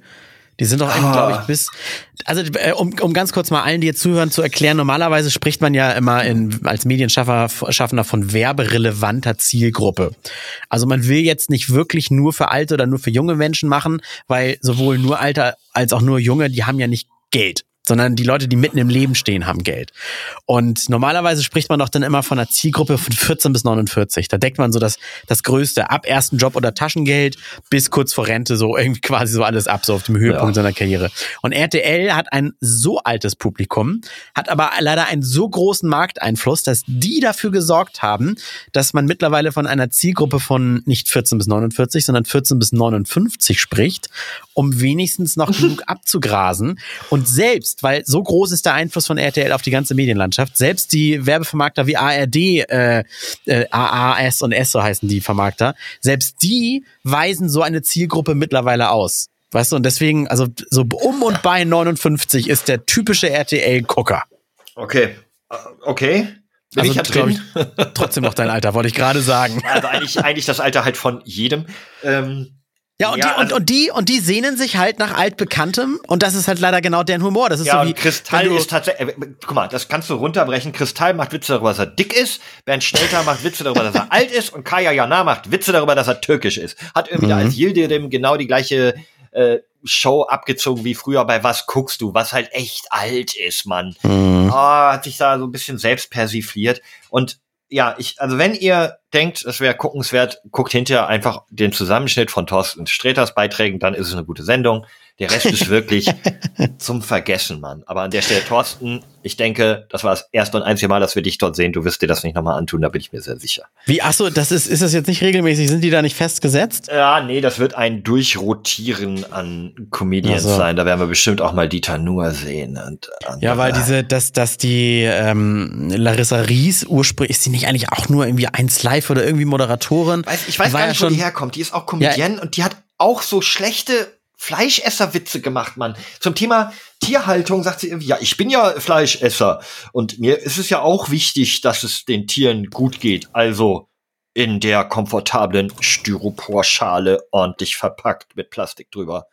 Die sind doch, Ah. glaube ich, bis. Also, äh, um, um ganz kurz mal allen, die jetzt zuhören, zu erklären, normalerweise spricht man ja immer in, als Medienschaffender Schaffender von werberelevanter Zielgruppe. Also man will jetzt nicht wirklich nur für alte oder nur für junge Menschen machen, weil sowohl nur alte als auch nur junge, die haben ja nicht Geld sondern die Leute, die mitten im Leben stehen, haben Geld. Und normalerweise spricht man doch dann immer von einer Zielgruppe von 14 bis 49. Da deckt man so das, das Größte ab ersten Job oder Taschengeld bis kurz vor Rente so irgendwie quasi so alles ab, so auf dem Höhepunkt Ja. seiner Karriere. Und RTL hat ein so altes Publikum, hat aber leider einen so großen Markteinfluss, dass die dafür gesorgt haben, dass man mittlerweile von einer Zielgruppe von nicht 14 bis 49, sondern 14 bis 59 spricht, um wenigstens noch genug abzugrasen. Und selbst, weil so groß ist der Einfluss von RTL auf die ganze Medienlandschaft, selbst die Werbevermarkter wie ARD, äh, äh, AAS und S, so heißen die Vermarkter, selbst die weisen so eine Zielgruppe mittlerweile aus. Weißt du, und deswegen, also so um und bei 59 ist der typische RTL-Gucker. Okay. Äh, Okay. Bin Also, ich ja drin. ich, trotzdem noch dein Alter, wollte ich gerade sagen. Also eigentlich, eigentlich das Alter halt von jedem. Ähm, Ja, und, Ja, die, und, also- und die, und die sehnen sich halt nach altbekanntem und das ist halt leider genau deren Humor. Das ist ja, so wie Kristall ist tatsächlich, äh, guck mal, das kannst du runterbrechen. Kristall macht Witze darüber, dass er dick ist. Bernd Stelter macht Witze darüber, dass er alt ist. Und Kaya Jana macht Witze darüber, dass er türkisch ist. Hat irgendwie da Mhm. als Yildirim genau die gleiche äh, Show abgezogen wie früher bei Was guckst du, was halt echt alt ist, Mann. Mhm. Ah, hat sich da so ein bisschen selbst persifliert. Und ja, ich, also wenn ihr denkt, es wäre guckenswert, guckt hinterher einfach den Zusammenschnitt von Thorsten Sträters Beiträgen, dann ist es eine gute Sendung. Der Rest ist wirklich zum Vergessen, Mann. Aber an der Stelle, Thorsten, ich denke, das war das erste und einzige Mal, dass wir dich dort sehen. Du wirst dir das nicht nochmal antun, da bin ich mir sehr sicher. Wie, ach so, das ist, ist das jetzt nicht regelmäßig? Sind die da nicht festgesetzt? Ja, nee, das wird ein Durchrotieren an Comedians Ach so. sein. Da werden wir bestimmt auch mal Dieter Nuhr sehen. Und, Ja, weil diese, dass, dass die ähm, Larissa Ries ursprünglich, ist sie nicht eigentlich auch nur irgendwie eins live oder irgendwie Moderatorin? Weiß, ich weiß War gar ja nicht, wo die schon- herkommt. Die ist auch Comedienne und die hat auch so schlechte Fleischesserwitze gemacht, Mann. Zum Thema Tierhaltung sagt sie irgendwie, ja, ich bin ja Fleischesser und mir ist es ja auch wichtig, dass es den Tieren gut geht. Also in der komfortablen Styroporschale ordentlich verpackt mit Plastik drüber.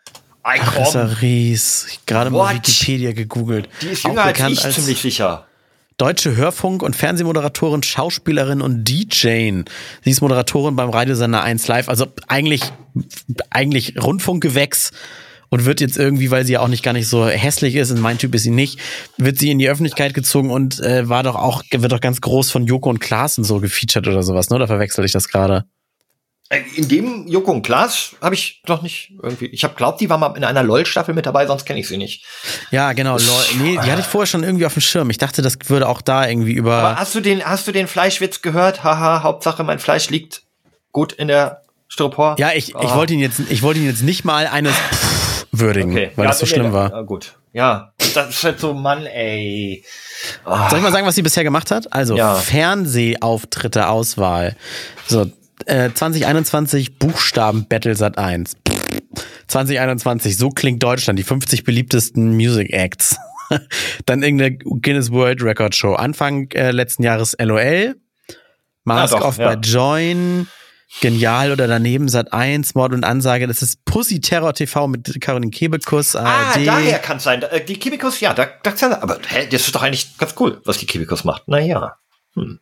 Ei, komm, Larissa Ries. Gerade mal? Wikipedia gegoogelt. die ist jünger als ich, ziemlich sicher. Deutsche Hörfunk- und Fernsehmoderatorin, Schauspielerin und DJ. Sie ist Moderatorin beim Radiosender 1 Live, also eigentlich, eigentlich Rundfunkgewächs und wird jetzt irgendwie, weil sie ja auch nicht gar nicht so hässlich ist, und mein Typ ist sie nicht, wird sie in die Öffentlichkeit gezogen und äh, war doch auch, wird doch ganz groß von Joko und Klaas und so gefeatured oder sowas, ne? Oder verwechsel ich das gerade? Äh, In dem Joko und Klaas habe ich doch nicht irgendwie. Ich habe glaubt, die war mal in einer LOL-Staffel mit dabei, sonst kenne ich sie nicht. Ja, genau. Lol. Nee, die hatte ich vorher schon irgendwie auf dem Schirm. Ich dachte, das würde auch da irgendwie über. Aber hast du den, hast du den Fleischwitz gehört? Haha, Hauptsache mein Fleisch liegt gut in der Styropor. ja, ich, ich Ah. wollte ihn jetzt, ich wollte ihn jetzt nicht mal eines Pff würdigen, Okay. weil ja, das so nee, schlimm nee, war. Ja, gut. Ja, das ist halt so, Mann, ey. Soll ich mal sagen, was sie bisher gemacht hat? Also Ja. Fernsehauftritte Auswahl. So äh, 2021 Buchstaben Battle Sat 1. 2021 so klingt Deutschland, die 50 beliebtesten Music Acts. Dann irgendeine Guinness World Record Show. Anfang äh, letzten Jahres LOL. Mask Ah, doch, Off ja. bei Join. Genial oder daneben Sat 1, Mord und Ansage. Das ist Pussy Terror TV mit Caroline Kebekus, Ah, ARD. daher kann es sein. Äh, Die Kibikus, ja, da, da kann aber hä, das ist doch eigentlich ganz cool, was die Kibikus macht. Naja.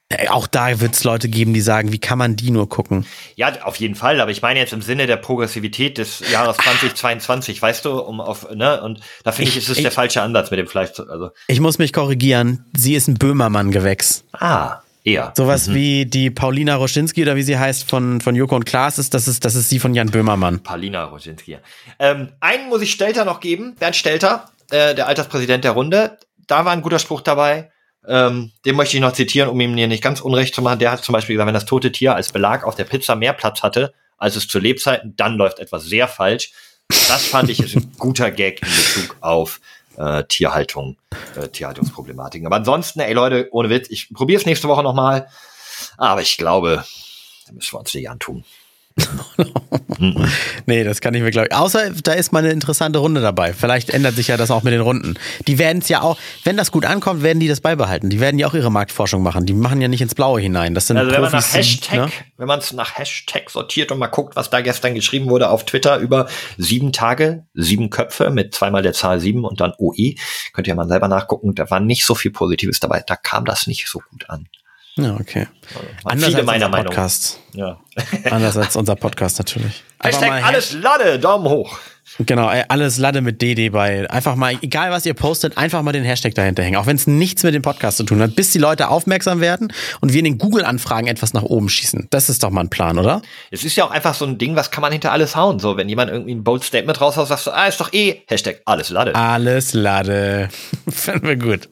Äh, Auch da wird es Leute geben, die sagen, wie kann man die nur gucken? Ja, auf jeden Fall, aber ich meine jetzt im Sinne der Progressivität des Jahres 2022, weißt du, um auf, ne, und da finde ich, Ich- ist es ich- der falsche Ansatz mit dem Fleisch. Also, Ich muss mich korrigieren. Sie ist ein Böhmermann-Gewächs. ah, eher. Sowas wie die Paulina Roschinski oder wie sie heißt von, von Joko und Klaas ist, das ist, das ist sie von Jan Böhmermann. Paulina Roginski. Ähm, einen muss ich Stelter noch geben, Bernd Stelter, äh, der Alterspräsident der Runde. Da war ein guter Spruch dabei. Ähm, den möchte ich noch zitieren, um ihm hier nicht ganz unrecht zu machen. Der hat zum Beispiel gesagt, wenn das tote Tier als Belag auf der Pizza mehr Platz hatte, als es zu Lebzeiten, dann läuft etwas sehr falsch. Das fand ich ist ein guter Gag in Bezug auf äh, Tierhaltung, äh, Tierhaltungsproblematiken. Aber ansonsten, ey Leute, ohne Witz, ich probiere es nächste Woche nochmal. Aber ich glaube, da müssen wir uns nicht antun. Nee, das kann ich mir glaube ich. Außer da ist mal eine interessante Runde dabei. Vielleicht ändert sich ja das auch mit den Runden. Die werden es ja auch, wenn das gut ankommt, werden die das beibehalten. Die werden ja auch ihre Marktforschung machen. Die machen ja nicht ins Blaue hinein. Das sind Also wenn man nach Hashtag, ne? wenn man es nach Hashtag sortiert und mal guckt, was da gestern geschrieben wurde auf Twitter über sieben Tage, sieben Köpfe mit zweimal der Zahl sieben und dann OE, könnt ihr mal selber nachgucken. Da war nicht so viel Positives dabei. Da kam das nicht so gut an. Ja, okay. Anders viele als meiner unser Meinung. Podcast. Ja. Anders als unser Podcast natürlich. Hashtag alles Lade, Daumen hoch. Genau, alles Lade mit DD bei. Einfach mal, egal was ihr postet, einfach mal den Hashtag dahinter hängen. Auch wenn es nichts mit dem Podcast zu tun hat, bis die Leute aufmerksam werden und wir in den Google-Anfragen etwas nach oben schießen. Das ist doch mal ein Plan, oder? Es ist ja auch einfach so ein Ding, was kann man hinter alles hauen? So, wenn jemand irgendwie ein Bold Statement raushaut, sagst du, ah, ist doch eh Hashtag alles Lade. Alles Lade. Finden wir gut.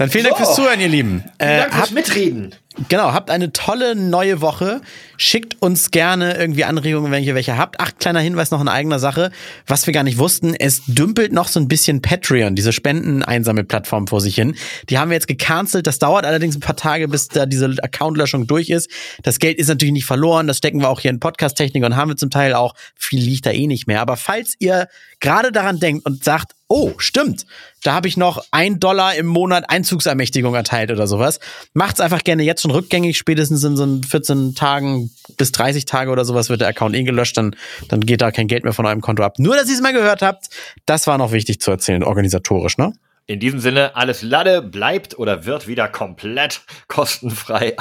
Dann vielen Dank So. fürs Zuhören, ihr Lieben. Vielen Äh, Dank fürs habt, Mitreden. genau, habt eine tolle neue Woche. Schickt uns gerne irgendwie Anregungen, wenn ihr welche habt. Ach, kleiner Hinweis noch in eigener Sache. Was wir gar nicht wussten, es dümpelt noch so ein bisschen Patreon, diese Spendeneinsammelplattform vor sich hin. Die haben wir jetzt gecancelt. Das dauert allerdings ein paar Tage, bis da diese Accountlöschung durch ist. Das Geld ist natürlich nicht verloren. Das stecken wir auch hier in Podcast-Technik und haben wir zum Teil auch. Viel liegt da eh nicht mehr. Aber falls ihr gerade daran denkt und sagt, oh, stimmt, da habe ich noch ein Dollar im Monat Einzugsermächtigung erteilt oder sowas. Macht's einfach gerne jetzt schon rückgängig. Spätestens in so 14 Tagen bis 30 Tage oder sowas wird der Account eh gelöscht. Dann, dann geht da kein Geld mehr von eurem Konto ab. Nur, dass ihr es mal gehört habt. Das war noch wichtig zu erzählen, organisatorisch, ne? In diesem Sinne, alles Lade bleibt oder wird wieder komplett kostenfrei.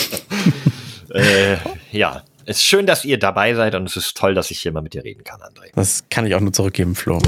äh, ja, es ist schön, dass ihr dabei seid und es ist toll, dass ich hier mal mit dir reden kann, André. Das kann ich auch nur zurückgeben, Flo.